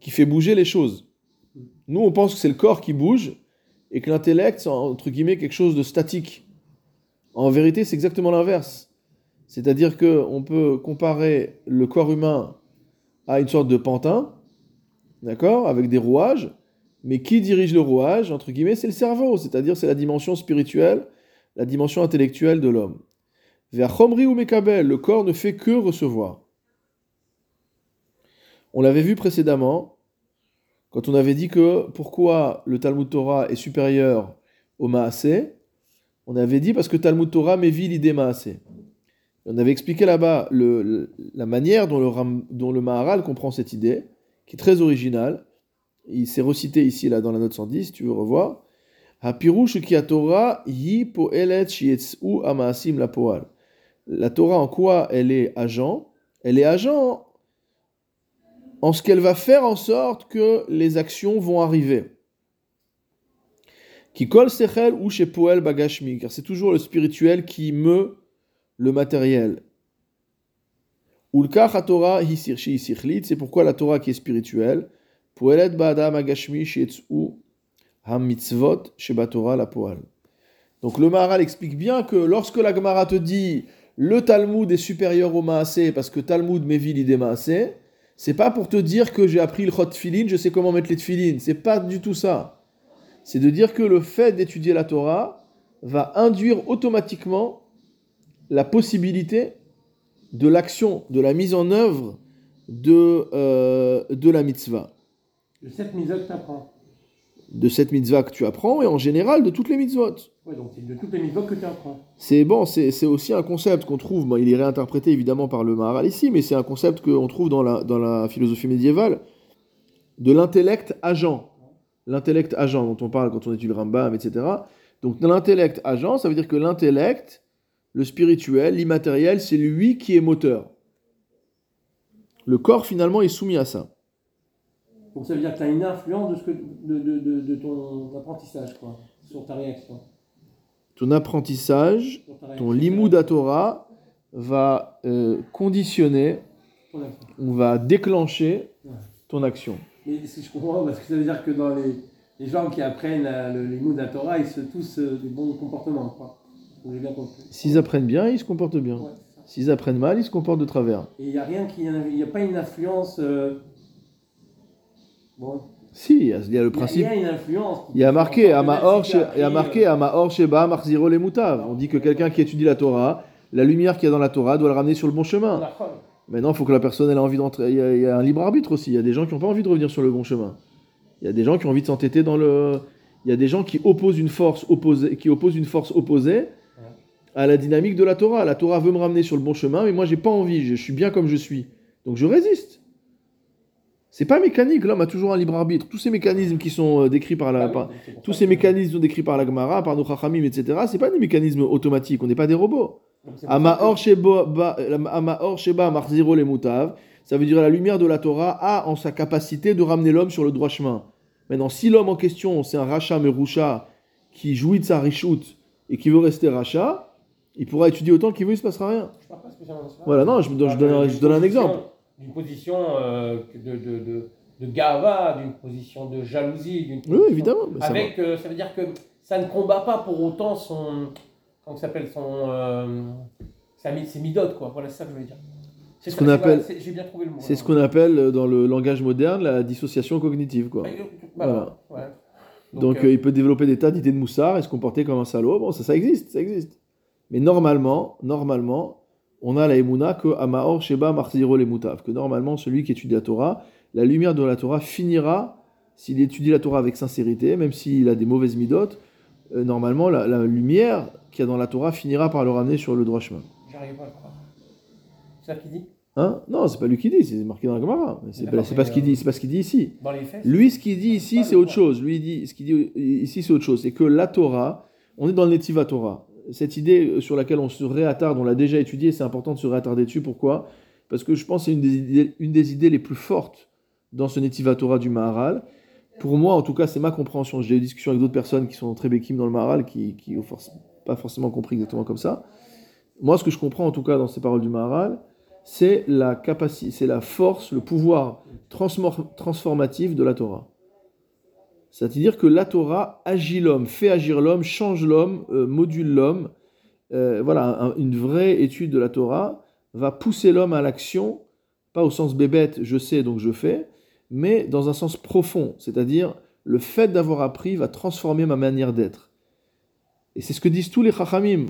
Speaker 1: qui fait bouger les choses. Nous, on pense que c'est le corps qui bouge, et que l'intellect, c'est entre guillemets quelque chose de statique. En vérité, c'est exactement l'inverse. C'est-à-dire que on peut comparer le corps humain à une sorte de pantin, d'accord, avec des rouages, mais qui dirige le rouage, entre guillemets, c'est le cerveau, c'est-à-dire c'est la dimension spirituelle, la dimension intellectuelle de l'homme. Vers Chomri ou Mekabel, le corps ne fait que recevoir. On l'avait vu précédemment, quand on avait dit que pourquoi le Talmud Torah est supérieur au Maasé, on avait dit parce que Talmud Torah mévit l'idée Maasé. On avait expliqué là-bas la manière dont le, dont le Maharal comprend cette idée, qui est très originale. Il s'est recité ici, là, dans la note 110, si tu veux revoir. Torah yi poelet amaasim la poal. La Torah, en quoi elle est agent? Elle est agent en ce qu'elle va faire en sorte que les actions vont arriver. Qui kol sechel ou chez poel bagashmi, car c'est toujours le spirituel qui meut le matériel. Ulka Torah hisirshi sichlit, c'est pourquoi la Torah qui est spirituelle, poelet ba'adam agashmi shietsu ha-mitzvot sheba Torah la poal. Donc le Maharal explique bien que lorsque la Gemara te dit le Talmud est supérieur au Maasé parce que Talmud mévit l'idée Maasé, c'est pas pour te dire que j'ai appris le chot tfilin, je sais comment mettre les tfilin. C'est pas du tout ça. C'est de dire que le fait d'étudier la Torah va induire automatiquement la possibilité de l'action, de la mise en œuvre de, euh, de la mitzvah.
Speaker 2: De cette
Speaker 1: mitzvah que tu apprends et en général de toutes les mitzvot.
Speaker 2: Ouais, donc c'est de toutes les mises que tu apprends.
Speaker 1: C'est bon, c'est c'est aussi un concept qu'on trouve, bon, il est réinterprété évidemment par le Maharal ici, mais c'est un concept qu'on trouve dans la, dans la philosophie médiévale. de l'intellect agent. L'intellect agent dont on parle quand on étudie le Rambam, etc. Donc l'intellect agent, ça veut dire que l'intellect, le spirituel, l'immatériel, c'est lui qui est moteur. Le corps finalement est soumis à ça.
Speaker 2: Donc ça veut dire que tu as une influence de, ce que, de, de, de, ton apprentissage, quoi, sur ta réaction.
Speaker 1: Ton apprentissage,
Speaker 2: ta
Speaker 1: ton
Speaker 2: réaction.
Speaker 1: à Torah va euh, conditionner, on va déclencher
Speaker 2: Ouais.
Speaker 1: ton action.
Speaker 2: Mais si je comprends, parce que ça veut dire que dans les, les gens qui apprennent euh, le, les mots d'Atora, ils se tous euh, des bons comportements, quoi.
Speaker 1: S'ils apprennent bien, ils se comportent bien.
Speaker 2: Ouais.
Speaker 1: S'ils apprennent mal, ils se comportent de travers.
Speaker 2: Et il n'y a rien qui. Il n'y a pas une influence. euh, Bon.
Speaker 1: Si, il y a, le
Speaker 2: Il y a-
Speaker 1: principe.
Speaker 2: Il y a une influence.
Speaker 1: Il y a marqué
Speaker 2: as
Speaker 1: il y a marqué Amaor Sheba Marziro le Mutav. On dit que quelqu'un qui étudie la Torah, la lumière qu'il y a dans la Torah doit le ramener sur le bon chemin. Maintenant, il faut que la personne ait envie d'entrer. Il, y a- il y a un libre arbitre aussi. Il y a des gens qui n'ont pas envie de revenir sur le bon chemin. Il y a des gens qui ont envie de s'entêter dans le. Il y a des gens qui opposent une force opposée, qui opposent une force opposée à la dynamique de la Torah. La Torah veut me ramener sur le bon chemin, mais moi j'ai pas envie. Je suis bien comme je suis, donc je résiste. C'est pas mécanique. L'homme a toujours un libre arbitre. Tous ces mécanismes qui sont euh, décrits par la,
Speaker 2: Ah oui,
Speaker 1: par- tous ces mécanismes sont décrits par la Gemara, par nos Chachamim, etc. C'est pas des mécanismes automatiques. On n'est pas des robots. Amaor
Speaker 2: que-
Speaker 1: Sheba, Marziro les Mutav, ça veut dire la lumière de la Torah a en sa capacité de ramener l'homme sur le droit chemin. Maintenant, si l'homme en question, c'est un rachat merusha qui jouit de sa richoute et qui veut rester rachat, il pourra étudier autant qu'il veut, il ne se passera rien.
Speaker 2: Je parle pas.
Speaker 1: Voilà, non, je, je donne, je donne un exemple.
Speaker 2: D'une position euh, de, de, de, de gava, d'une position de jalousie, d'une
Speaker 1: Oui, évidemment. mais ça.
Speaker 2: Avec, euh, ça veut dire que ça ne combat pas pour autant son. Comment s'appelle son. Euh, sa mi- ses midotes, quoi. Voilà, c'est ça que je veux dire. C'est
Speaker 1: Ce qu'on
Speaker 2: c'est-
Speaker 1: appelle-
Speaker 2: c'est- J'ai bien trouvé le mot.
Speaker 1: C'est ce qu'on appelle euh, dans le langage moderne la dissociation cognitive. Quoi.
Speaker 2: Bah, Voilà.
Speaker 1: Donc,
Speaker 2: euh,
Speaker 1: il peut développer des tas d'idées de moussard et se comporter comme un salaud. Bon, ça, ça existe, ça existe. Mais normalement, normalement, on a la Emouna que Amaor Sheba Marziro les Moutav, que normalement, celui qui étudie la Torah, la lumière de la Torah finira, s'il étudie la Torah avec sincérité, même s'il a des mauvaises midotes, euh, normalement, la, la lumière qu'il y a dans la Torah finira par le ramener sur le droit chemin.
Speaker 2: J'arrive pas à le croire. C'est ça qu'il dit?
Speaker 1: Hein? Non, c'est pas lui qui dit, c'est marqué dans la Gemara. Mais C'est pas, ce qu'il
Speaker 2: euh,
Speaker 1: dit, c'est pas ce qu'il dit ici.
Speaker 2: Dans les faits
Speaker 1: Lui, ce qu'il dit ici, c'est autre chose. Lui, dit, ce qu'il dit ici, c'est autre chose. C'est que la Torah, on est dans le Netiva Torah. Cette idée euh, sur laquelle on se réattarde, on l'a déjà étudiée, c'est important de se réattarder dessus. Pourquoi? Parce que je pense que c'est une, des idées- les plus fortes dans ce Netiva Torah du Maharal. Pour moi, en tout cas, c'est ma compréhension. J'ai eu des discussions avec d'autres personnes qui sont très békim dans le Maharal, qui n'ont pas forcément compris exactement comme ça. Moi, ce que je comprends en tout cas dans ces paroles du Maharal, c'est la capacité, c'est la force, le pouvoir transformatif de la Torah. C'est-à-dire que la Torah agit l'homme, fait agir l'homme, change l'homme, euh, module l'homme. Euh, voilà, un- une vraie étude de la Torah va pousser l'homme à l'action, pas au sens bébête, je sais donc je fais, mais dans un sens profond, c'est-à-dire le fait d'avoir appris va transformer ma manière d'être. Et c'est ce que disent tous les Chachamim,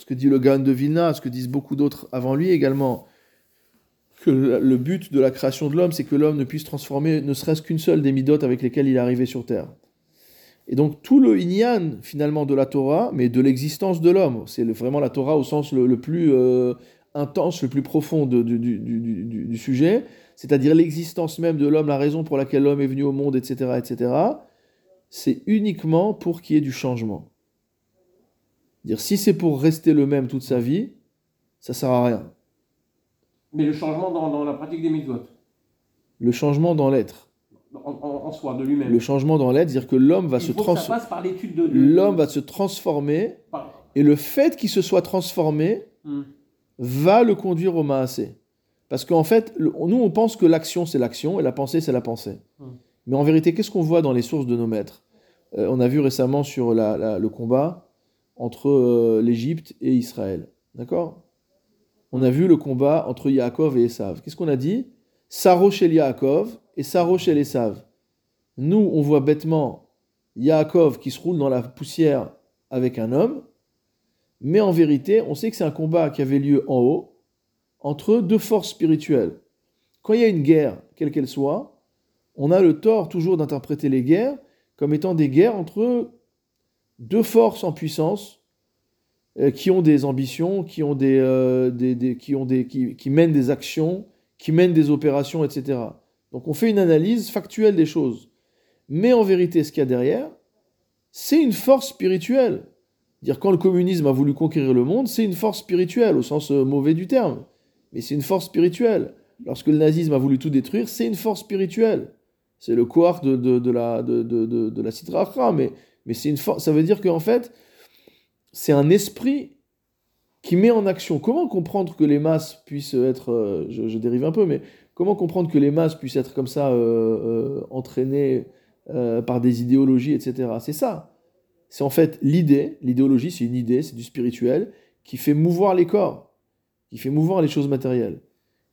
Speaker 1: ce que dit le Gaon de Vilna, ce que disent beaucoup d'autres avant lui également, que le but de la création de l'homme, c'est que l'homme ne puisse transformer ne serait-ce qu'une seule des midotes avec lesquelles il est arrivé sur Terre. Et donc tout le inyan finalement de la Torah, mais de l'existence de l'homme, c'est vraiment la Torah au sens le, plus euh, intense, le plus profond du sujet, c'est-à-dire l'existence même de l'homme, la raison pour laquelle l'homme est venu au monde, etc., etc., c'est uniquement pour qu'il y ait du changement. Dire si c'est pour rester le même toute sa vie, ça sert à rien.
Speaker 2: Mais le changement dans, dans la pratique des mitzvot,
Speaker 1: Le changement dans l'être.
Speaker 2: en, en- en soi, de lui-même.
Speaker 1: Le changement dans l'être, c'est-à-dire que l'homme va se
Speaker 2: passe par l'étude de. de-
Speaker 1: L'homme
Speaker 2: de-
Speaker 1: va se transformer,
Speaker 2: par-
Speaker 1: et le fait qu'il se soit transformé
Speaker 2: Hmm.
Speaker 1: va le conduire au maasé. Parce qu'en fait, le- nous, on pense que l'action, c'est l'action, et la pensée, c'est la pensée.
Speaker 2: Hmm.
Speaker 1: Mais en vérité, qu'est-ce qu'on voit dans les sources de nos maîtres? Euh, On a vu récemment sur la- la- le combat entre euh, l'Égypte et Israël. D'accord? On a vu le combat entre Yaakov et Esav. Qu'est-ce qu'on a dit? Saro chez Yaakov et Saro chez Esav. Nous, on voit bêtement Yaakov qui se roule dans la poussière avec un homme, mais en vérité, on sait que c'est un combat qui avait lieu en haut entre deux forces spirituelles. Quand il y a une guerre, quelle qu'elle soit, on a le tort toujours d'interpréter les guerres comme étant des guerres entre deux forces en puissance qui ont des ambitions, qui ont des, euh, qui ont des, qui, mènent des actions, qui mènent des opérations, etc. Donc on fait une analyse factuelle des choses. Mais en vérité, ce qu'il y a derrière, c'est une force spirituelle. Dire quand le communisme a voulu conquérir le monde, c'est une force spirituelle au sens euh, mauvais du terme. Mais c'est une force spirituelle. Lorsque le nazisme a voulu tout détruire, c'est une force spirituelle. C'est le quark de, de, la, de, de, de la mais, mais c'est une force. Ça veut dire qu'en fait, c'est un esprit qui met en action. Comment comprendre que les masses puissent être, euh, je, dérive un peu, mais comment comprendre que les masses puissent être comme ça euh, entraînées par des idéologies, etc. C'est ça. C'est en fait l'idée, l'idéologie c'est une idée, c'est du spirituel, qui fait mouvoir les corps, qui fait mouvoir les choses matérielles.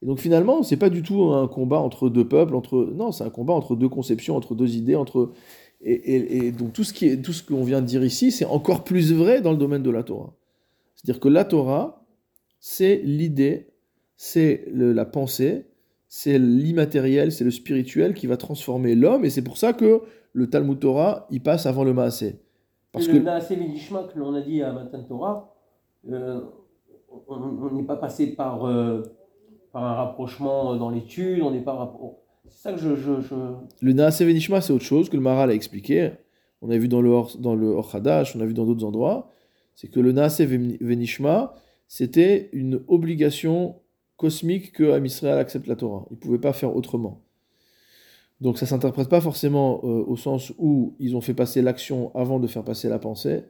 Speaker 1: Et donc finalement, c'est pas du tout un combat entre deux peuples, entre non, c'est un combat entre deux conceptions, entre deux idées, entre et, donc tout ce qui est tout ce qu'on vient de dire ici, c'est encore plus vrai dans le domaine de la Torah. C'est-à-dire que la Torah, c'est l'idée, c'est la pensée, c'est l'immatériel, c'est le spirituel qui va transformer l'homme, et c'est pour ça que le Talmud Torah, il passe avant le Maasé.
Speaker 2: Parce le Naasé que l'on a dit à Matan Torah, euh, on n'est pas passé par, euh, par un rapprochement dans l'étude, on n'est pas.
Speaker 1: Le Naasé Venishma, c'est autre chose que le Maral a expliqué. On a vu dans le, dans le Or on a vu dans d'autres endroits. C'est que le Naasé Venishma, c'était une obligation cosmique que Amisraël accepte la Torah. Il ne pouvait pas faire autrement. Donc ça ne s'interprète pas forcément euh, au sens où ils ont fait passer l'action avant de faire passer la pensée,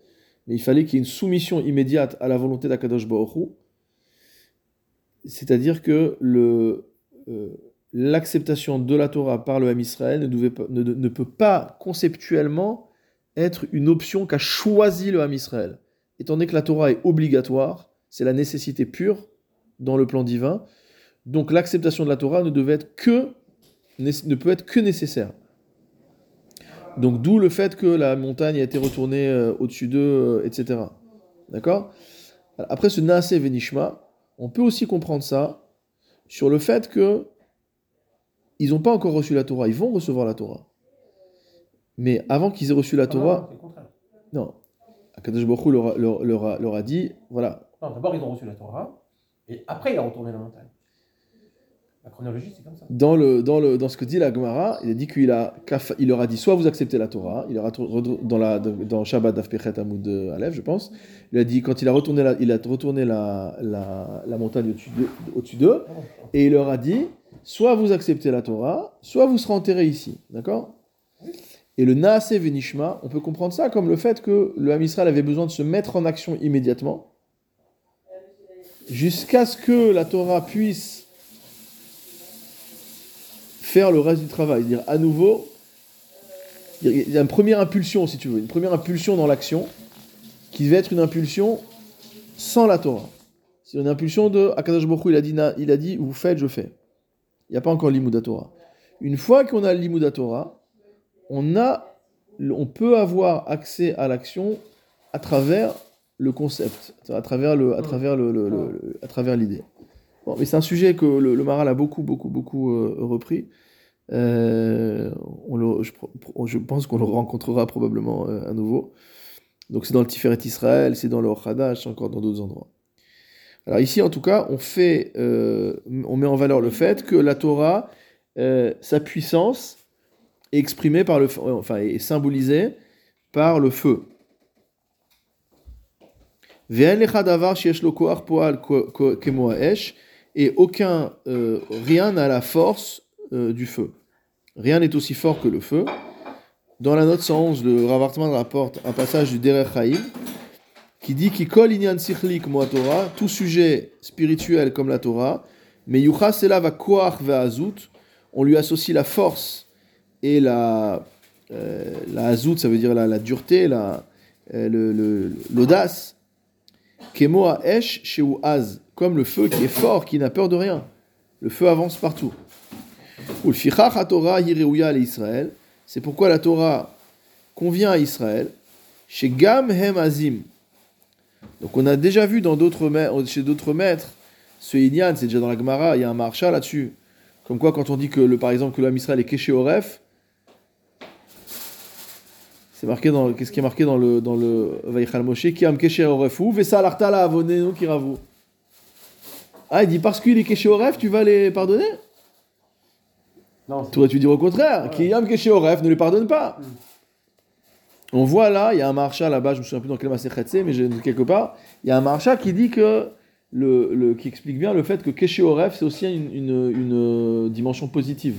Speaker 1: mais il fallait qu'il y ait une soumission immédiate à la volonté d'Akadosh Baruch c'est-à-dire que le, euh, l'acceptation de la Torah par le Ham Israël ne, peut pas conceptuellement être une option qu'a choisi le Ham Israël. Étant donné que la Torah est obligatoire, c'est la nécessité pure dans le plan divin, donc l'acceptation de la Torah ne devait être que ne peut être que nécessaire. Donc d'où le fait que la montagne a été retournée euh, au-dessus d'eux, euh, etc. D'accord? Après ce Naase Venishma, on peut aussi comprendre ça sur le fait que ils n'ont pas encore reçu la Torah, ils vont recevoir la Torah. Mais avant qu'ils aient reçu la Torah, non, Akadosh Baruch leur, leur, leur, leur, a dit, voilà.
Speaker 2: Non, d'abord ils ont reçu la Torah, et après il a retourné la montagne. La chronologie, c'est comme ça.
Speaker 1: Dans, le, dans, le, dans ce que dit la Gemara, il a dit qu'il a, il leur a dit soit vous acceptez la Torah, il aura dans, la, dans Shabbat d'Afpechet Amoud Aleph, je pense, il a dit quand il a retourné la, il a retourné la, la, la montagne au-dessus d'eux, et il leur a dit soit vous acceptez la Torah, soit vous serez enterrés ici. D'accord? Et le Naase Venishma, on peut comprendre ça comme le fait que le Ham Israël avait besoin de se mettre en action immédiatement, jusqu'à ce que la Torah puisse faire le reste du travail. dire à nouveau, il y a une première impulsion, si tu veux, une première impulsion dans l'action, qui va être une impulsion sans la Torah. C'est une impulsion de Akadash Bokhu, il a dit, il a dit vous faites, je fais. Il n'y a pas encore l'Imouda Torah. Une fois qu'on a l'Imouda Torah, on, a, on peut avoir accès à l'action à travers le concept, à travers le, à travers le, à travers l'idée. Bon, mais c'est un sujet que le, Maral a beaucoup, beaucoup, beaucoup euh, repris. Euh, on le, je, pense qu'on le rencontrera probablement euh, à nouveau. Donc c'est dans le Tiferet Israël, c'est dans le Hadash, encore dans d'autres endroits. Alors ici, en tout cas, on fait, on met en valeur le fait que la Torah, sa puissance est exprimée par le, enfin, est symbolisée par le feu. Et aucun, rien n'a la force du feu. Rien n'est aussi fort que le feu. Dans la note 111, le Ravartman rapporte un passage du Derech Haïm qui dit Kol inyan sichlik Torah, tout sujet spirituel comme la Torah, mais yucha sela va koach azut, on lui associe la force et la, euh, la azut, ça veut dire la, la dureté, la, euh, l'audace, kemo esh sheu az, comme le feu qui est fort, qui n'a peur de rien. Le feu avance partout. C'est pourquoi la Torah convient à Israël. Chez Gam Hem Azim. Donc on a déjà vu dans d'autres chez d'autres maîtres ce Inyan, c'est déjà dans la Gemara, il y a un marcha là-dessus. Comme quoi, quand on dit que le, par exemple que l'homme Israël est kéché au ref, c'est marqué dans qu'est-ce qui est marqué dans le dans le Moshe qui am kéché au ref ou vesa l'artala avonenu kiravu. Ah, il dit parce qu'il est kéché au ref, tu vas les pardonner?
Speaker 2: Non,
Speaker 1: Tu aurais dû dire au contraire, qui Yam Kesheoref ne lui pardonne pas.
Speaker 2: Mm.
Speaker 1: On voit là, il y a un marcha là-bas, je me souviens plus dans quel c'est, mais quelque part, il y a un marcha qui dit que, le, qui explique bien le fait que Kesheoref c'est aussi une, une- une dimension positive.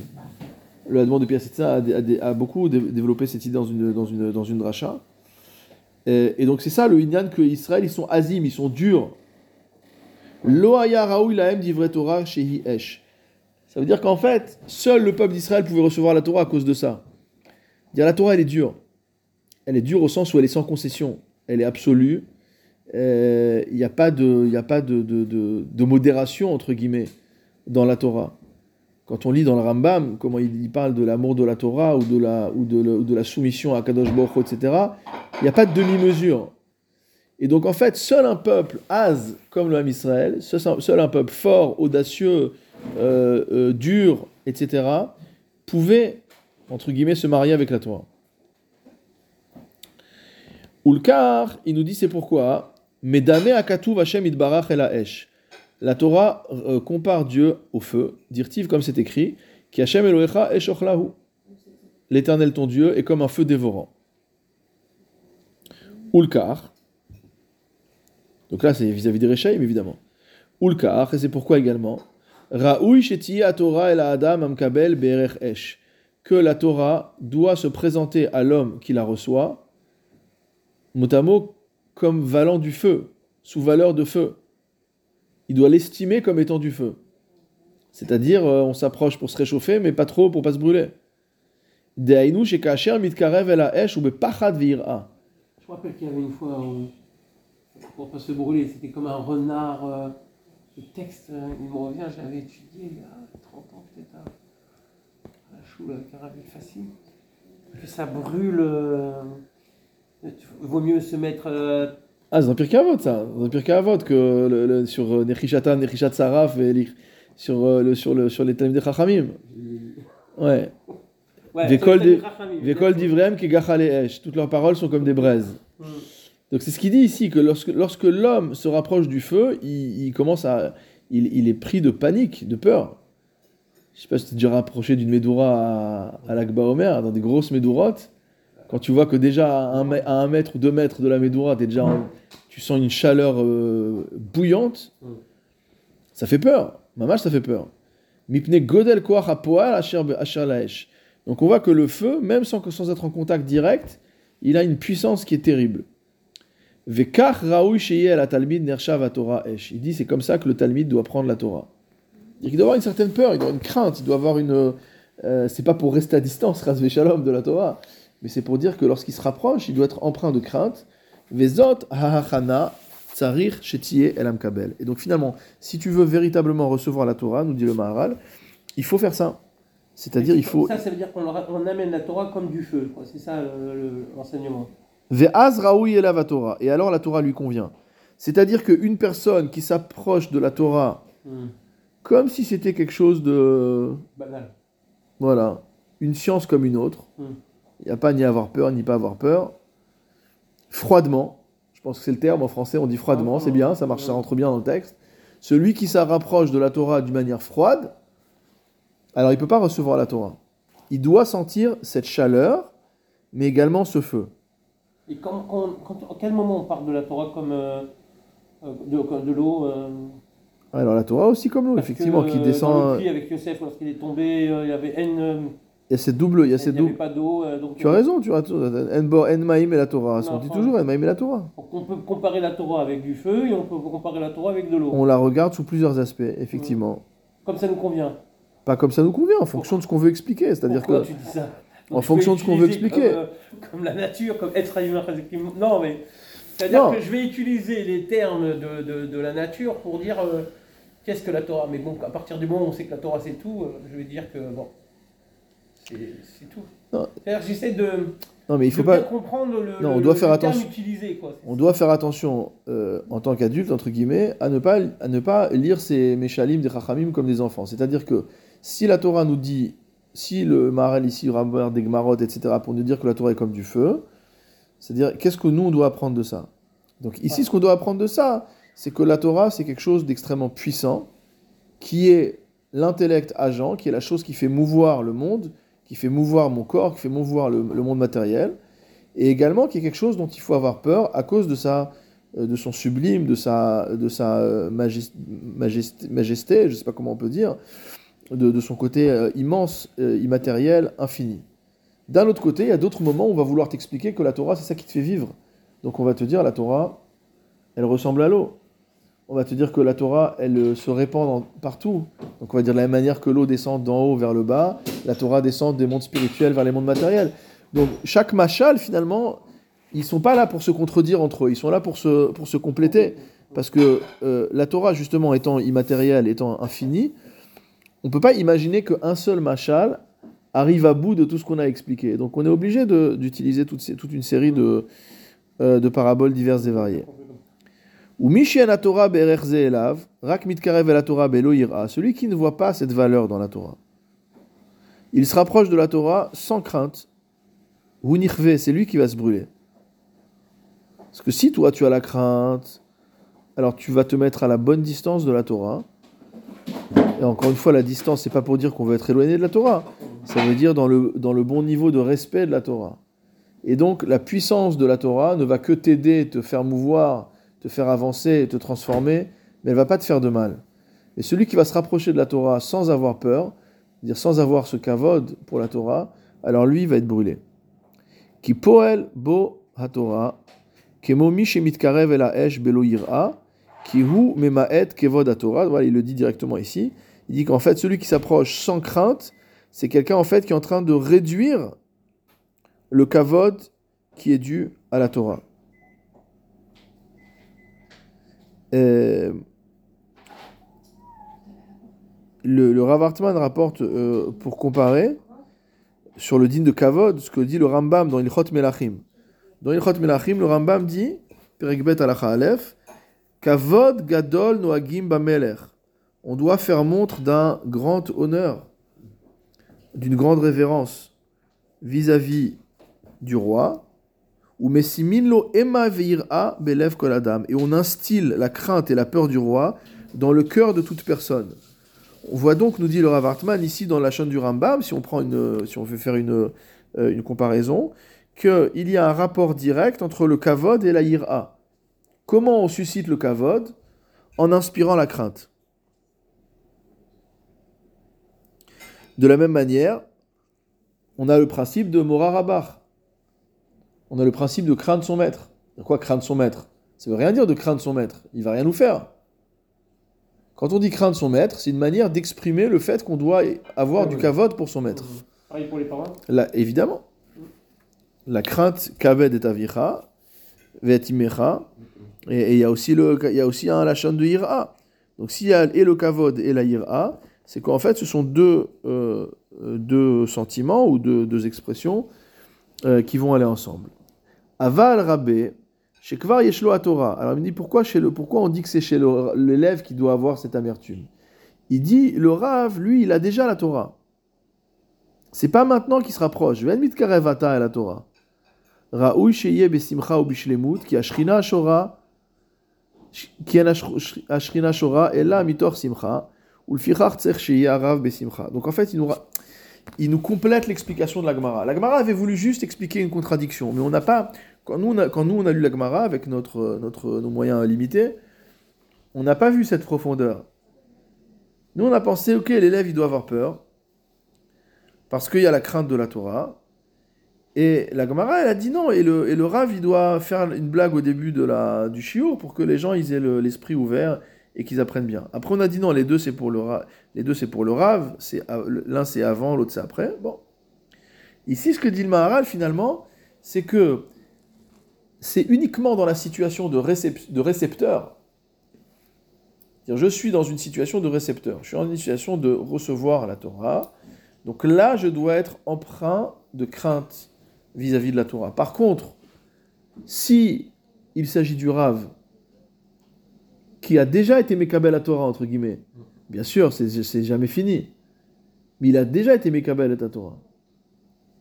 Speaker 1: Le Admon de Piasetza a, beaucoup dé- développé cette idée dans une, dans une, dans une. Et, donc c'est ça le Inyan que Israël, ils sont azim, ils sont durs. Lo haya raoui lahem Torah shehi esh. Ça veut dire qu'en fait, seul le peuple d'Israël pouvait recevoir la Torah à cause de ça. Dire la Torah, elle est dure. Elle est dure au sens où elle est sans concession. Elle est absolue. Euh, Il n'y a pas, de, a pas de, de- de- modération, entre guillemets, dans la Torah. Quand on lit dans le Rambam, comment il, parle de l'amour de la Torah ou de la, ou de, de la soumission à Kadosh Baruch etc., il n'y a pas de demi-mesure. Et donc, en fait, seul un peuple az comme le Ham Israël, seul, seul un peuple fort, audacieux, euh, euh, dur, etc., pouvait, entre guillemets, se marier avec la Torah. Ulkar, il nous dit c'est pourquoi. Medame akatuv Hashem idbarach el. La Torah euh, compare Dieu au feu, dirtive comme c'est écrit, qui Hashem Elohecha. L'éternel ton Dieu est comme un feu dévorant. Ulkar. Donc là, c'est vis-à-vis des Rechaim, évidemment. Ulkar, et c'est pourquoi également. Raoui shetiye Torah el Adam amkabel esh. Que la Torah doit se présenter à l'homme qui la reçoit, mot à mot, comme valant du feu, sous valeur de feu. Il doit l'estimer comme étant du feu. C'est-à-dire, euh, on s'approche pour se réchauffer, mais pas trop pour pas se brûler.
Speaker 2: Je me rappelle qu'il y avait une fois, on- pour pas se brûler, c'était comme un renard. euh, le texte, euh, il me revient, j'avais étudié il y a 30 ans peut-être à, à la choule un rabbi facile. Que ça brûle. Il vaut mieux se mettre. euh,
Speaker 1: Ah, c'est dans Pirkei Avot, ça. C'est dans Pirkei Avot que le, le- sur euh, Nechishatan, Nechishat Saraf et sur, euh, le, sur, le, sur les Talmud Chachamim. Ouais. Vékol d'Ivrem qui esh. Toutes leurs paroles sont comme des braises.
Speaker 2: Hmm.
Speaker 1: Donc c'est ce qu'il dit ici, que lorsque, lorsque l'homme se rapproche du feu, il, il commence à... Il, il est pris de panique, de peur. Je sais pas si tu déjà rapproché d'une Médoura à, à l'Akba Omer, dans des grosses Médourotes. Quand tu vois que déjà à un, mè- à un mètre ou deux mètres de la Médoura, déjà en- tu sens une chaleur euh, bouillante,
Speaker 2: Mm.
Speaker 1: ça fait peur. Mamash, ça fait peur. Mipne godel. Donc on voit que le feu, même sans, sans être en contact direct, il a une puissance qui est terrible. Il dit c'est comme ça que le talmid doit prendre la Torah. Il doit avoir une certaine peur, il doit avoir une crainte, il doit avoir une. euh, c'est pas pour rester à distance, (laughs) ras shalom de la Torah, mais c'est pour dire que lorsqu'il se rapproche, il doit être empreint de crainte. Vezot hahachana tsarir shetiye elam kabel. Et donc finalement, si tu veux véritablement recevoir la Torah, nous dit le Maharal, il faut faire ça. C'est-à-dire, il faut.
Speaker 2: Ça, ça veut dire qu'on on amène la Torah comme du feu. C'est ça le- le- l'enseignement.
Speaker 1: Elav Torah. Et alors la Torah lui convient. C'est-à-dire qu'une personne qui s'approche de la Torah
Speaker 2: Hmm.
Speaker 1: comme si c'était quelque chose de.
Speaker 2: Banal.
Speaker 1: Voilà, une science comme une autre.
Speaker 2: Hmm.
Speaker 1: Il n'y a pas ni à avoir peur, ni pas avoir peur. Froidement, je pense que c'est le terme en français, on dit froidement, c'est bien, ça marche, ça rentre bien dans le texte. Celui qui s'en rapproche de la Torah d'une manière froide, alors il ne peut pas recevoir la Torah. Il doit sentir cette chaleur, mais également ce feu.
Speaker 2: Et quand, quand, quand- à quel moment on parle de la Torah comme euh, euh, de, l'eau euh,
Speaker 1: Alors la Torah aussi comme l'eau, effectivement,
Speaker 2: que,
Speaker 1: qui
Speaker 2: euh, Dans
Speaker 1: descend.
Speaker 2: le puits avec Yosef, lorsqu'il est tombé, il y avait N. euh,
Speaker 1: Il y a cette double, il y a
Speaker 2: il
Speaker 1: cette
Speaker 2: n'y avait
Speaker 1: double.
Speaker 2: pas d'eau. euh, donc,
Speaker 1: Tu as raison, tu as raison. En bo- en maïm et la Torah.
Speaker 2: Non,
Speaker 1: On dit toujours en maïm et la Torah.
Speaker 2: on peut comparer la Torah avec du feu et on peut comparer la Torah avec de l'eau.
Speaker 1: On la regarde sous plusieurs aspects, effectivement.
Speaker 2: Comme ça nous convient.
Speaker 1: Pas comme ça nous convient, en fonction de ce qu'on veut expliquer. C'est-à-dire que.
Speaker 2: tu dis ça?
Speaker 1: En
Speaker 2: Donc,
Speaker 1: fonction de ce qu'on veut expliquer.
Speaker 2: Comme, euh, comme la nature, comme être humain. Non, mais. C'est-à-dire que je vais utiliser les termes de, de, de la nature pour dire euh, qu'est-ce que la Torah? Mais bon, à partir du moment où on sait que la Torah c'est tout, euh, je vais dire que bon. C'est tout. C'est-à-dire j'essaie de,
Speaker 1: Non, mais il
Speaker 2: de
Speaker 1: faut
Speaker 2: bien
Speaker 1: pas.
Speaker 2: comprendre le,
Speaker 1: Non, on
Speaker 2: le-
Speaker 1: doit
Speaker 2: le
Speaker 1: faire attention.
Speaker 2: utilisé. Quoi.
Speaker 1: On doit faire attention, euh, en tant qu'adulte, entre guillemets, à ne pas, à ne pas lire ces Meshalim, des Chachamim comme des enfants. C'est-à-dire que si la Torah nous dit, si le Maharel ici, Rabber, des Gmarot, etc., pour nous dire que la Torah est comme du feu, c'est-à-dire qu'est-ce que nous, on doit apprendre de ça? Donc ici, ce qu'on doit apprendre de ça, c'est que la Torah, c'est quelque chose d'extrêmement puissant, qui est l'intellect agent, qui est la chose qui fait mouvoir le monde, qui fait mouvoir mon corps, qui fait mouvoir le, monde matériel, et également qui est quelque chose dont il faut avoir peur à cause de, sa, euh, de son sublime, de sa, euh, majesté, je ne sais pas comment on peut dire, de, de son côté euh, immense, immatériel, infini. D'un autre côté, il y a d'autres moments où on va vouloir t'expliquer que la Torah, c'est ça qui te fait vivre. Donc on va te dire, la Torah, elle ressemble à l'eau. On va te dire que la Torah, elle se répand partout. Donc on va dire de la même manière que l'eau descend d'en haut vers le bas, la Torah descend des mondes spirituels vers les mondes matériels. Donc chaque machal, finalement, ils sont pas là pour se contredire entre eux, ils sont là pour se, pour se compléter. Parce que euh, la Torah, justement, étant immatérielle, étant infinie, on ne peut pas imaginer qu'un seul machal arrive à bout de tout ce qu'on a expliqué. Donc on est obligé d'utiliser toute, toute, une série de, euh, de paraboles diverses et variées. Ou Torah elav, rak mitkarev la Torah celui qui ne voit pas cette valeur dans la Torah. Il se rapproche de la Torah sans crainte. Ou c'est lui qui va se brûler. Parce que si toi tu as la crainte, alors tu vas te mettre à la bonne distance de la Torah. Et encore une fois, la distance, c'est pas pour dire qu'on veut être éloigné de la Torah. Ça veut dire dans le, dans le bon niveau de respect de la Torah. Et donc, la puissance de la Torah ne va que t'aider, te faire mouvoir, te faire avancer, te transformer, mais elle va pas te faire de mal. Et celui qui va se rapprocher de la Torah sans avoir peur, dire sans avoir ce kavod pour la Torah, alors lui va être brûlé. Qui bo ha-Torah, el esh belo yir'a, qui hu memaet kevod ha-Torah. Voilà, il le dit directement ici. Il dit qu'en fait, celui qui s'approche sans crainte, c'est quelqu'un en fait qui est en train de réduire le kavod qui est dû à la Torah. Euh, le, le Rav rapporte euh, pour comparer sur le din de kavod ce que dit le Rambam dans Ilchot Melachim. Dans Ilchot Melachim, le Rambam dit, Perekbet kavod gadol noagim bamelech. On doit faire montre d'un grand honneur d'une grande révérence vis-à-vis du roi, koladam, et on instille la crainte et la peur du roi dans le cœur de toute personne. On voit donc, nous dit le Rav ici dans la chaîne du Rambam, si on, prend une, si on veut faire une, euh, une comparaison, qu'il y a un rapport direct entre le kavod et la ira. Comment on suscite le kavod? En inspirant la crainte. De la même manière, on a le principe de Mora On a le principe de craindre son maître. Quoi craindre son maître? Ça veut rien dire de craindre son maître. Il va rien nous faire. Quand on dit craindre son maître, c'est une manière d'exprimer le fait qu'on doit avoir du kavod pour son maître.
Speaker 3: Pareil pour les parents
Speaker 1: Là, évidemment. La crainte kaved et avicha, vetimecha, et il y a aussi le, y a aussi un lachon de ira. Donc s'il y a et le kavod et la ira, c'est qu'en fait, ce sont deux, euh, deux sentiments ou deux, deux expressions euh, qui vont aller ensemble. Aval rabé, chez Kvar Yeshlo à Torah. Alors il me dit pourquoi, chez le, pourquoi on dit que c'est chez l'élève qui doit avoir cette amertume? Il dit le Rav, lui, il a déjà la Torah. C'est pas maintenant qu'il se rapproche. Ven mit karevata et la Torah. Raoui sheye besimcha ou bishlemut qui ashrina shora qui ashrina shora et là mitor simcha donc en fait, il nous, il nous complète l'explication de la Gemara. La Gemara avait voulu juste expliquer une contradiction, mais on n'a pas. Quand nous, on a, quand nous, on a lu la Gemara avec notre, notre, nos moyens limités, on n'a pas vu cette profondeur. Nous, on a pensé, ok, l'élève, il doit avoir peur, parce qu'il y a la crainte de la Torah. Et la Gemara, elle a dit non, et le, et le Rav, il doit faire une blague au début de la, du Shiur pour que les gens ils aient l'esprit ouvert et qu'ils apprennent bien. Après, on a dit non, les deux c'est pour le les deux c'est pour le rave, c'est l'un c'est avant, l'autre c'est après. Bon, ici ce que dit le Maharal finalement, c'est que c'est uniquement dans la situation de, de récepteur. Je suis dans une situation de récepteur. Je suis dans une situation de recevoir la Torah. Donc là, je dois être empreint de crainte vis-à-vis -vis de la Torah. Par contre, si il s'agit du rave qui a déjà été Mekabel à Torah, entre guillemets. Bien sûr, c'est jamais fini. Mais il a déjà été Mekabel à Torah.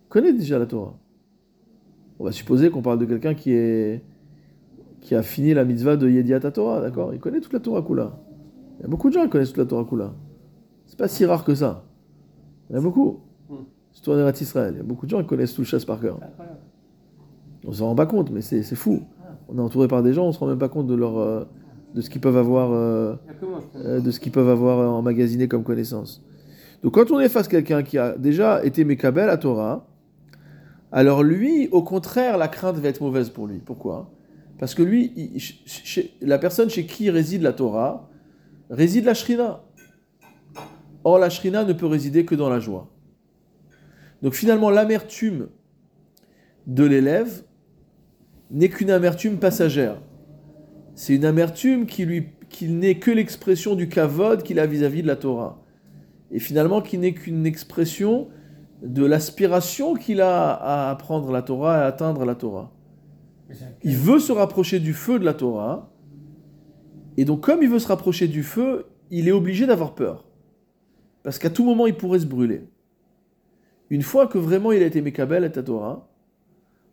Speaker 1: Il connaît déjà la Torah. On va supposer qu'on parle de quelqu'un qui, est, qui a fini la mitzvah de Yediat Torah, d'accord? Il connaît toute la Torah Kula. Il y a beaucoup de gens qui connaissent toute la Torah Kula. C'est pas si rare que ça. Il y en a beaucoup. Surtout en Israël. Il y a beaucoup de gens qui connaissent tout le chasse par cœur. On s'en rend pas compte, mais c'est fou. On est entouré par des gens, on se rend même pas compte de leur, euh, de ce qu'ils peuvent avoir, euh, euh, de ce qu'ils peuvent avoir euh, emmagasiné comme connaissance. Donc quand on est face à quelqu'un qui a déjà été Mekabel à Torah, alors lui, au contraire, la crainte va être mauvaise pour lui. Pourquoi? Parce que lui, il- ch- chez- la personne chez qui réside la Torah, réside la Shrina. Or, la Shrina ne peut résider que dans la joie. Donc finalement, l'amertume de l'élève n'est qu'une amertume passagère. C'est une amertume qui, lui, n'est que l'expression du kavod qu'il a vis-à-vis de la Torah. Et finalement, qui n'est qu'une expression de l'aspiration qu'il a à apprendre la Torah et à atteindre la Torah. Il veut se rapprocher du feu de la Torah. Et donc, comme il veut se rapprocher du feu, il est obligé d'avoir peur. Parce qu'à tout moment, il pourrait se brûler. Une fois que vraiment il a été Mekabel à ta Torah,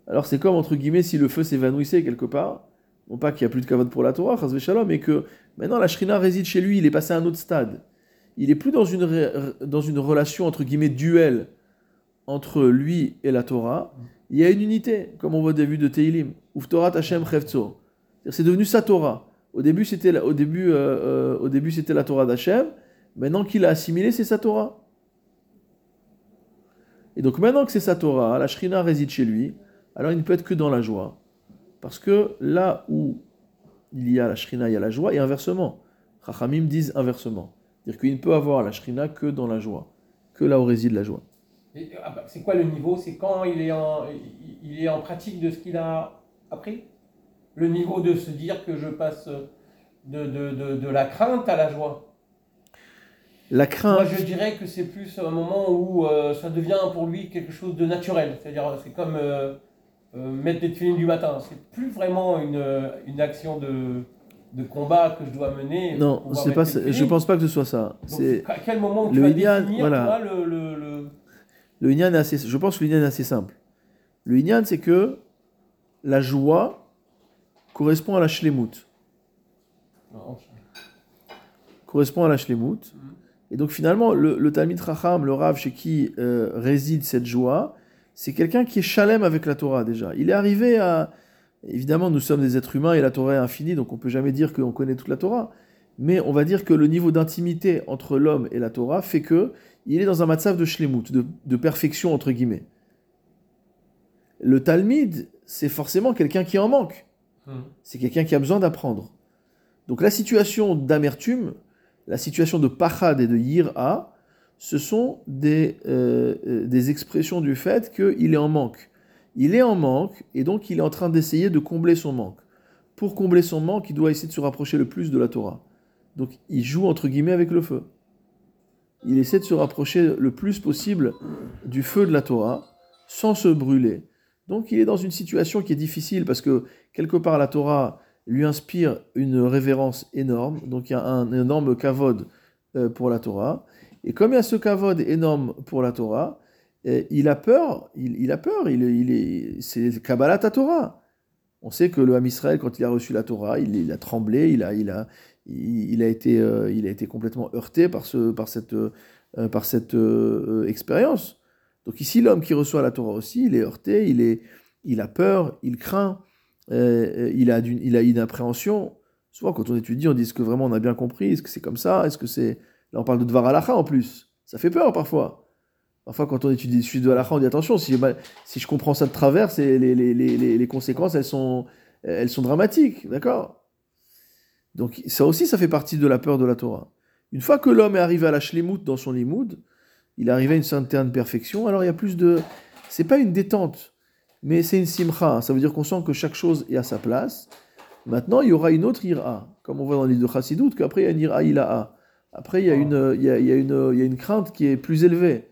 Speaker 1: alors c'est comme, entre guillemets, si le feu s'évanouissait quelque part, non pas qu'il n'y a plus de kavod pour la Torah, mais que maintenant la Shrina réside chez lui, il est passé à un autre stade. Il est plus dans une, dans une relation, entre guillemets, duel entre lui et la Torah. Il y a une unité, comme on voit au début de Teilim. Uftorat Hashem Chevtso. C'est devenu sa Torah. Au début, c'était la, au début, euh, euh, au début, c'était la Torah d'Hachem. Maintenant qu'il a assimilé, c'est sa Torah. Et donc maintenant que c'est sa Torah, la Shrina réside chez lui, alors il ne peut être que dans la joie. Parce que là où il y a la Shrina, il y a la joie, et inversement. Chachamim disent inversement. C'est-à-dire qu'il ne peut avoir la Shrina que dans la joie. Que là où réside la joie.
Speaker 2: Ah bah, c'est quoi le niveau? C'est quand il est, en, il- il est en pratique de ce qu'il a appris? Le niveau de se dire que je passe de, de, de, de la crainte à la joie
Speaker 1: La
Speaker 2: Moi,
Speaker 1: crainte.
Speaker 2: je dirais que c'est plus un moment où euh, ça devient pour lui quelque chose de naturel. C'est-à-dire, c'est comme euh, euh, mettre des films du matin. C'est plus vraiment une, euh, une action de, de combat que je dois mener.
Speaker 1: Non, c'est pas, je pense pas que ce soit ça. C'est
Speaker 2: à quel moment
Speaker 1: le
Speaker 2: tu vas
Speaker 1: Inyan,
Speaker 2: définir
Speaker 1: voilà.
Speaker 2: toi, le, le, le-
Speaker 1: Le Inyan est assez, je pense que le Inyan est assez simple. Le Inyan, c'est que la joie correspond à la shlemut.
Speaker 2: Non,
Speaker 1: Correspond à la shlemut.
Speaker 2: Mhm.
Speaker 1: Et donc finalement, le, le Talmid Racham, le Rav chez qui euh, réside cette joie, c'est quelqu'un qui est chalem avec la Torah déjà. Il est arrivé à... Évidemment, nous sommes des êtres humains et la Torah est infinie, donc on peut jamais dire qu'on connaît toute la Torah. Mais on va dire que le niveau d'intimité entre l'homme et la Torah fait que il est dans un matzav de shlemut, de, de perfection entre guillemets. Le Talmid, c'est forcément quelqu'un qui en manque.
Speaker 2: Mhm.
Speaker 1: C'est quelqu'un qui a besoin d'apprendre. Donc la situation d'amertume, la situation de pachad et de yira, ce sont des, euh, euh, des expressions du fait qu'il est en manque. Il est en manque et donc il est en train d'essayer de combler son manque. Pour combler son manque, il doit essayer de se rapprocher le plus de la Torah. Donc il joue entre guillemets avec le feu. Il essaie de se rapprocher le plus possible du feu de la Torah sans se brûler. Donc il est dans une situation qui est difficile parce que quelque part la Torah lui inspire une révérence énorme. Donc il y a un énorme kavod euh, pour la Torah. Et comme il y a ce kavod énorme pour la Torah, il a peur, il, a peur, il, il est, c'est Kabbalah ta Torah. On sait que le Ham Israël, quand il a reçu la Torah, il, a tremblé, il a, il a, il, a été, euh, il a été complètement heurté par, ce, par cette, euh, par cette euh, expérience. Donc ici, l'homme qui reçoit la Torah aussi, il est heurté, il, est, il a peur, il craint, il, a il a une appréhension. Souvent, quand on étudie, on dit est-ce que vraiment on a bien compris? Est-ce que c'est comme ça? Est-ce que c'est. Là, on parle de Dvar Halacha en plus. Ça fait peur parfois. Parfois, quand on étudie le sujet de Halacha, on dit attention, si, je comprends ça de travers, les, les, conséquences, elles sont, dramatiques. D'accord? Donc, ça aussi, ça fait partie de la peur de la Torah. Une fois que l'homme est arrivé à la shlemut dans son limoud, il est arrivé à une certaine perfection, alors il y a plus de. C'est pas une détente, mais c'est une simcha. Ça veut dire qu'on sent que chaque chose est à sa place. Maintenant, il y aura une autre ira, comme on voit dans l'île de Chassidut, qu'après il y a une ira ilaha. Après, il y, a une, il, y a, il, y a une, il y a une crainte qui est plus élevée,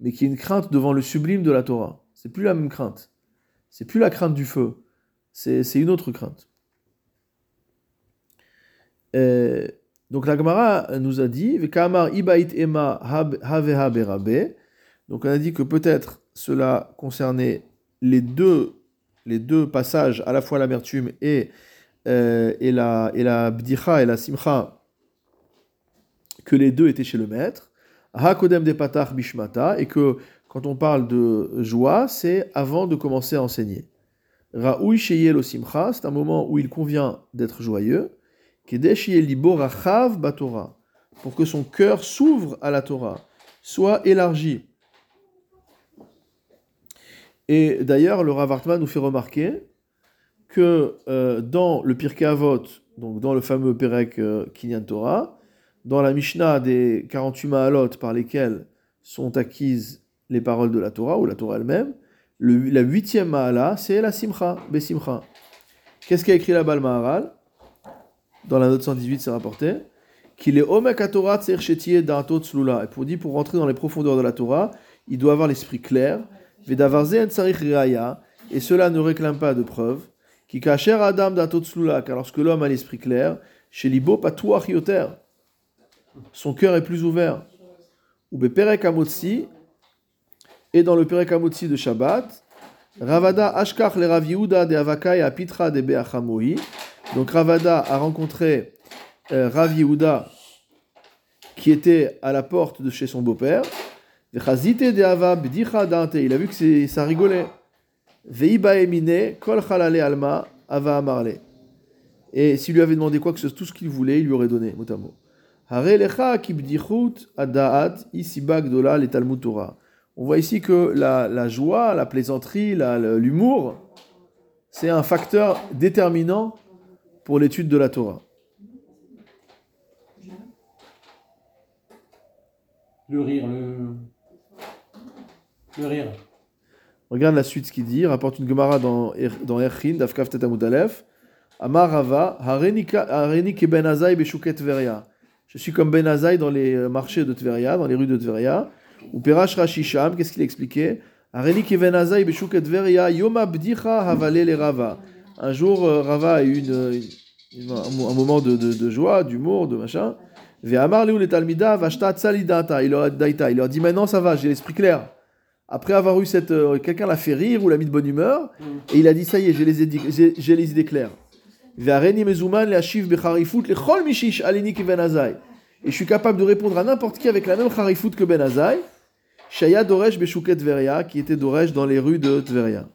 Speaker 1: mais qui est une crainte devant le sublime de la Torah. C'est plus la même crainte. C'est plus la crainte du feu. C'est une autre crainte. Euh, donc la Gemara nous a dit. Donc on a dit que peut-être cela concernait les deux, les deux passages, à la fois l'amertume et, euh, et, la, et la bdicha et la simcha, que les deux étaient chez le maître. Hakodem de patach bishmata, et que quand on parle de joie, c'est avant de commencer à enseigner. Ra'ui sheyel simcha, c'est un moment où il convient d'être joyeux. Libo rachav batora, pour que son cœur s'ouvre à la Torah, soit élargi. Et d'ailleurs, le Rav Hartman nous fait remarquer que euh, dans le Pirkei Avot, donc dans le fameux Perek euh, Kinyan Torah, dans la Mishnah des 48 Mahalot par lesquelles sont acquises les paroles de la Torah, ou la Torah elle-même, le- la huitième Mahala, c'est la Simcha, Besimcha. Qu'est-ce qu'a écrit là-bas le Maharal? Dans la note 118, c'est rapporté qu'il est Omek Torah Da'ato Tzlula. Et pour dire, pour rentrer dans les profondeurs de la Torah, il doit avoir l'esprit clair. Et cela ne réclame pas de preuve. Qui kacher Adam Tzlula, car lorsque l'homme a l'esprit clair, chez Libo Patuach Yoter, son cœur est plus ouvert. Ou Beperek Amotsi, et dans le Perek Amotsi de Shabbat, Ravada Ashkach le Rav Yehuda de Avakai à Pitra de Beachamohi. Donc Ravada a rencontré euh, Rav qui était à la porte de chez son beau-père. Il a vu que ça rigolait. Kol Alma Ava. Et s'il lui avait demandé quoi que ce soit, tout ce qu'il voulait, il lui aurait donné, mot à mot. On voit ici que la, la joie, la plaisanterie, l'humour, c'est un facteur déterminant pour l'étude de la Torah.
Speaker 2: Le rire, le. Le rire.
Speaker 1: Regarde la suite ce qu'il dit. Rapporte une Gemara dans, Er- dans Erchin, Dafkaf Tetamut Aleph. Amar Rava, Hareni ka- Hareni ke Ben Azaï beshuket Tveria. Je suis comme Ben Azaï dans les euh, marchés de Tveria, dans les rues de Tveria. Ou Perash Rashisham, qu'est-ce qu'il expliquait? Ben. Un jour, euh, Rava a eu une, une- un, mo- un moment de, de- de joie, d'humour, de machin. Il leur dit maintenant ça va, j'ai l'esprit clair. Après avoir eu cette. euh, Quelqu'un l'a fait rire ou l'a mis de bonne humeur, et il a dit ça y est, j'ai les, les idées claires. Ben. Et je suis capable de répondre à n'importe qui avec la même charifut que Ben Azai. Shaya Doresh Beshuket Tveria, qui était Doresh dans les rues de Tveria.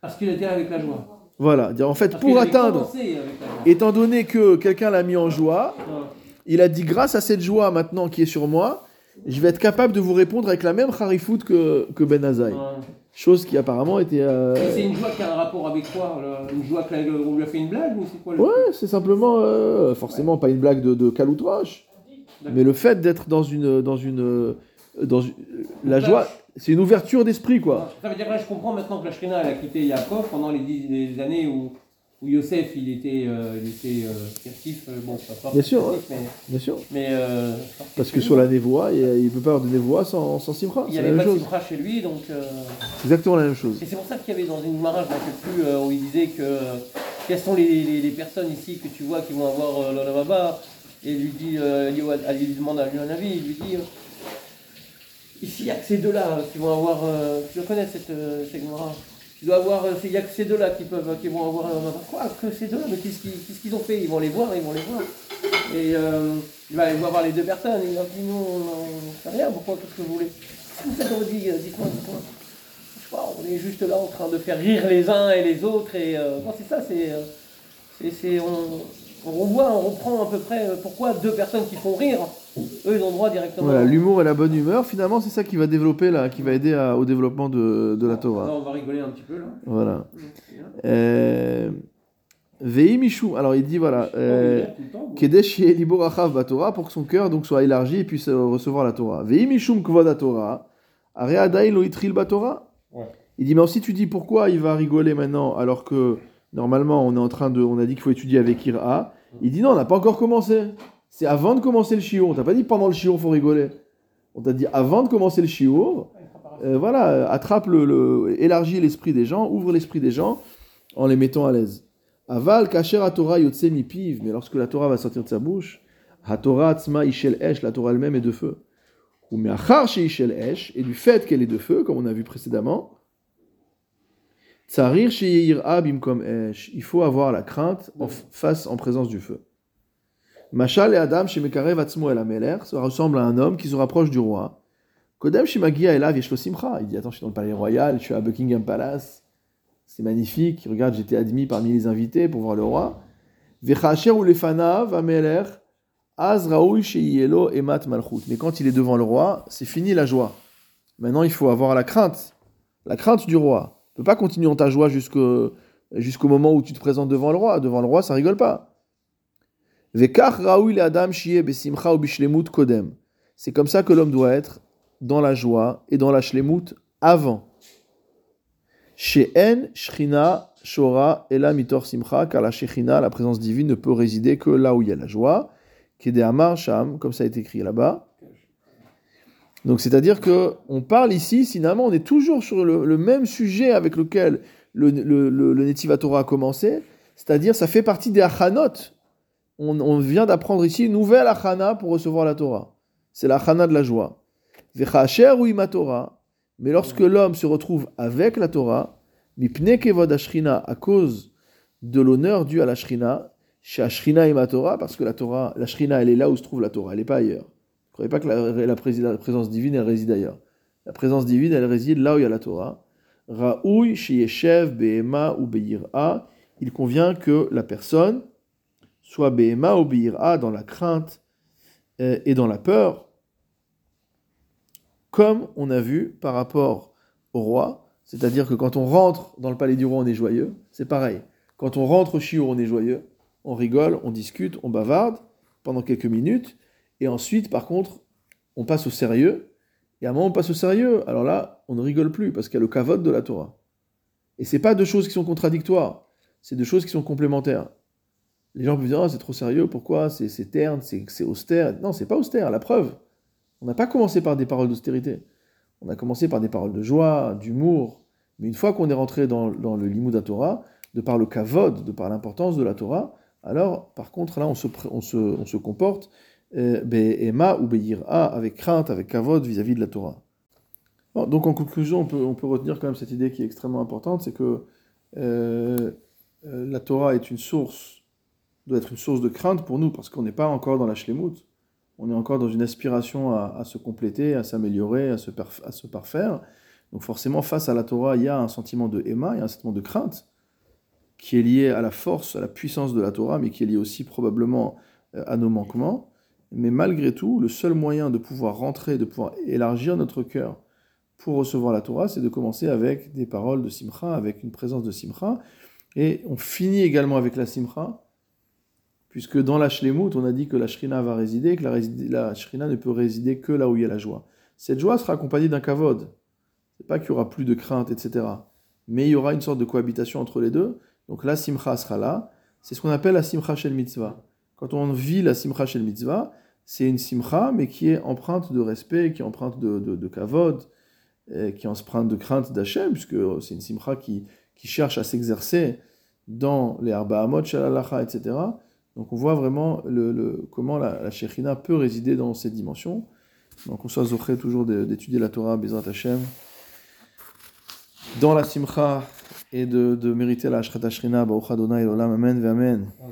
Speaker 2: Parce qu'il était avec la joie.
Speaker 1: Voilà, en fait,
Speaker 2: Parce
Speaker 1: pour atteindre, étant donné que quelqu'un l'a mis en joie, il a dit grâce à cette joie maintenant qui est sur moi, je vais être capable de vous répondre avec la même charifut que, que Ben.
Speaker 2: Ouais.
Speaker 1: Chose qui apparemment était. euh,
Speaker 2: C'est une joie qui a un rapport avec quoi là Une joie qu'on lui a fait une blague ou c'est quoi le-
Speaker 1: Ouais, c'est simplement, euh, forcément pas une blague de, de mais le fait d'être dans une, dans une, euh, dans une- la joie, c'est une ouverture d'esprit quoi.
Speaker 2: Ça veut dire là, je comprends maintenant que la Shrina elle a quitté Yaakov pendant les, dix, les années où, où Yosef il était, euh, il était euh, captif. euh, bon, pas, pas
Speaker 1: Bien sûr,
Speaker 2: mais,
Speaker 1: Bien sûr.
Speaker 2: mais euh,
Speaker 1: Parce que sur la névoie, il ne peut pas avoir de névoie sans, sans simra.
Speaker 2: il n'y avait pas de. Simcha chez lui, donc.
Speaker 1: C'est exactement la même chose.
Speaker 2: Et c'est pour ça qu'il y avait dans une marage, je ne plus, où il disait que quelles sont les, les, les personnes ici que tu vois qui vont avoir l'Olamaba Et lui dit, il lui demande à lui un avis, il lui dit Ici, il n'y a que ces deux-là qui vont avoir. tu le connais cette, cette Avoir. euh, Il n'y a que ces deux-là qui, peuvent, qui vont avoir l'Olamaba. Quoi Que ces deux-là Mais qu'est-ce qu'ils ont fait? Ils vont les voir, ils vont les voir. Et euh, il va il va voir les deux personnes, il leur dit Nous, on sait rien, pourquoi Qu'est-ce que vous voulez? Qu'est-ce que vous Euh, Dites-moi, dites-moi. Je pas, on est juste là en train de faire rire les uns et les autres. Et euh, bon, c'est ça, c'est. euh, on, on revoit, on reprend à peu près euh, pourquoi deux personnes qui font rire, eux, ils ont droit directement.
Speaker 1: Voilà, l'humour et la bonne humeur, finalement, c'est ça qui va développer, là, qui va aider à- au développement de, de la
Speaker 2: Là,
Speaker 1: Torah.
Speaker 2: on va rigoler un petit peu là.
Speaker 1: Voilà. Euh, Vei Mishou, alors il dit voilà. euh. Kedesh yeh libo rachav batorah, pour que son cœur donc soit élargi et puisse euh, recevoir la Torah. Vei mishum kvod Torah, are adai lo itril batorah.
Speaker 2: Ouais.
Speaker 1: Il dit mais si tu dis pourquoi il va rigoler maintenant alors que normalement on est en train de, on a dit qu'il faut étudier avec Ira. Il dit non, on n'a pas encore commencé. C'est avant de commencer le shiur. On t'a pas dit pendant le shiur faut rigoler. On t'a dit avant de commencer le shiur. euh, voilà, attrape le, élargis l'esprit des gens, ouvre l'esprit des gens en les mettant à l'aise. Aval kasher Torah yotse mi piv, mais lorsque la Torah va sortir de sa bouche, ha Torah atzma ishel esh, la Torah elle-même est de feu. Ou me'achar she ishel esh, et du fait qu'elle est de feu, comme on a vu précédemment, tsarir she yir'a bimkom esh, il faut avoir la crainte en face en présence du feu. Machal et Adam chez Mekarev Atzmo el Ameler, ça ressemble à un homme qui se rapproche du roi. Kodem Shimagia Elav Yeshlo Simcha. Il dit Attends, je suis dans le palais royal, je suis à Buckingham Palace. C'est magnifique. Regarde, j'étais admis parmi les invités pour voir le roi. Vechacher ou Lefanav Ameler. Emat Malchut. Mais quand il est devant le roi, c'est fini la joie. Maintenant, il faut avoir la crainte. La crainte du roi. Tu peux pas continuer en ta joie jusqu'au jusqu'au moment où tu te présentes devant le roi. Devant le roi, ça rigole pas. C'est comme ça que l'homme doit être dans la joie et dans la shlemut avant. Chez En, Shrina, Shora, Ela Mitor Simcha, car la Shechina, la présence divine, ne peut résider que là où il y a la joie. Kede Amar Sham, comme ça été écrit là-bas. Donc c'est-à-dire que on parle ici, finalement, on est toujours sur le, même sujet avec lequel le, le, Torah a commencé, c'est-à-dire ça fait partie des achanot. On, on vient d'apprendre ici une nouvelle achana pour recevoir la Torah. C'est l'achana de la joie. Vechacher ou Torah. Mais lorsque l'homme se retrouve avec la Torah, mipne kevod ashrina, à cause de l'honneur dû à la shrina, chez ashrina ima Torah, parce que la Torah, la shrina, elle est là où se trouve la Torah, elle n'est pas ailleurs. Ne croyez pas que la, la, la, présence divine, elle réside ailleurs? La présence divine, elle réside là où il y a la Torah. Ra'ouy, sheyeshev, be'ema ou be'yir'a. Il convient que la personne soit be'ema ou be'yir'a dans la crainte et dans la peur, comme on a vu par rapport au roi. C'est-à-dire que quand on rentre dans le palais du roi, on est joyeux. C'est pareil. Quand on rentre au chiour, on est joyeux. On rigole, on discute, on bavarde pendant quelques minutes. Et ensuite, par contre, on passe au sérieux. Et à un moment, on passe au sérieux. Alors là, on ne rigole plus parce qu'il y a le kavod de la Torah. Et c'est pas deux choses qui sont contradictoires. C'est deux choses qui sont complémentaires. Les gens peuvent dire, oh, c'est trop sérieux, pourquoi? C'est terne, c'est austère. Non, c'est pas austère, la preuve. On n'a pas commencé par des paroles d'austérité. On a commencé par des paroles de joie, d'humour. Mais une fois qu'on est rentré dans, le limud Torah, de par le kavod, de par l'importance de la Torah, alors, par contre, là, on se, on se, on se comporte Be'ema ou Be'yir'a, avec crainte, avec kavod vis-à-vis de la Torah. Donc en conclusion, on peut, on peut, retenir quand même cette idée qui est extrêmement importante, c'est que euh, la Torah est une source, doit être une source de crainte pour nous, parce qu'on n'est pas encore dans la shlemut, on est encore dans une aspiration à, se compléter, à s'améliorer, à, se parfaire. Donc forcément, face à la Torah, il y a un sentiment de Emma, il y a un sentiment de crainte, qui est lié à la force, à la puissance de la Torah, mais qui est lié aussi probablement à nos manquements. Mais malgré tout, le seul moyen de pouvoir rentrer, de pouvoir élargir notre cœur pour recevoir la Torah, c'est de commencer avec des paroles de Simcha, avec une présence de Simcha. Et on finit également avec la Simcha, puisque dans la Shlemut, on a dit que la Shrina va résider, que la, la Shrina ne peut résider que là où il y a la joie. Cette joie sera accompagnée d'un kavod. C'est pas qu'il y aura plus de crainte, etc. Mais il y aura une sorte de cohabitation entre les deux. Donc la Simcha sera là. C'est ce qu'on appelle la Simcha Shel Mitzvah. Quand on vit la Simcha Shel Mitzvah, c'est une simcha, mais qui est empreinte de respect, qui est empreinte de, de, kavod, qui est empreinte de crainte d'Hachem, puisque c'est une simcha qui, cherche à s'exercer dans les arba amot, shalalacha, etc. Donc on voit vraiment le, comment la, la Shechina peut résider dans ces dimensions. Donc on soit zoché toujours d'étudier la Torah, Bezrat Hashem, dans la simcha et de, de mériter la Ashrat Ashrina, Baruch Adonai, Olam, Amen, Amen.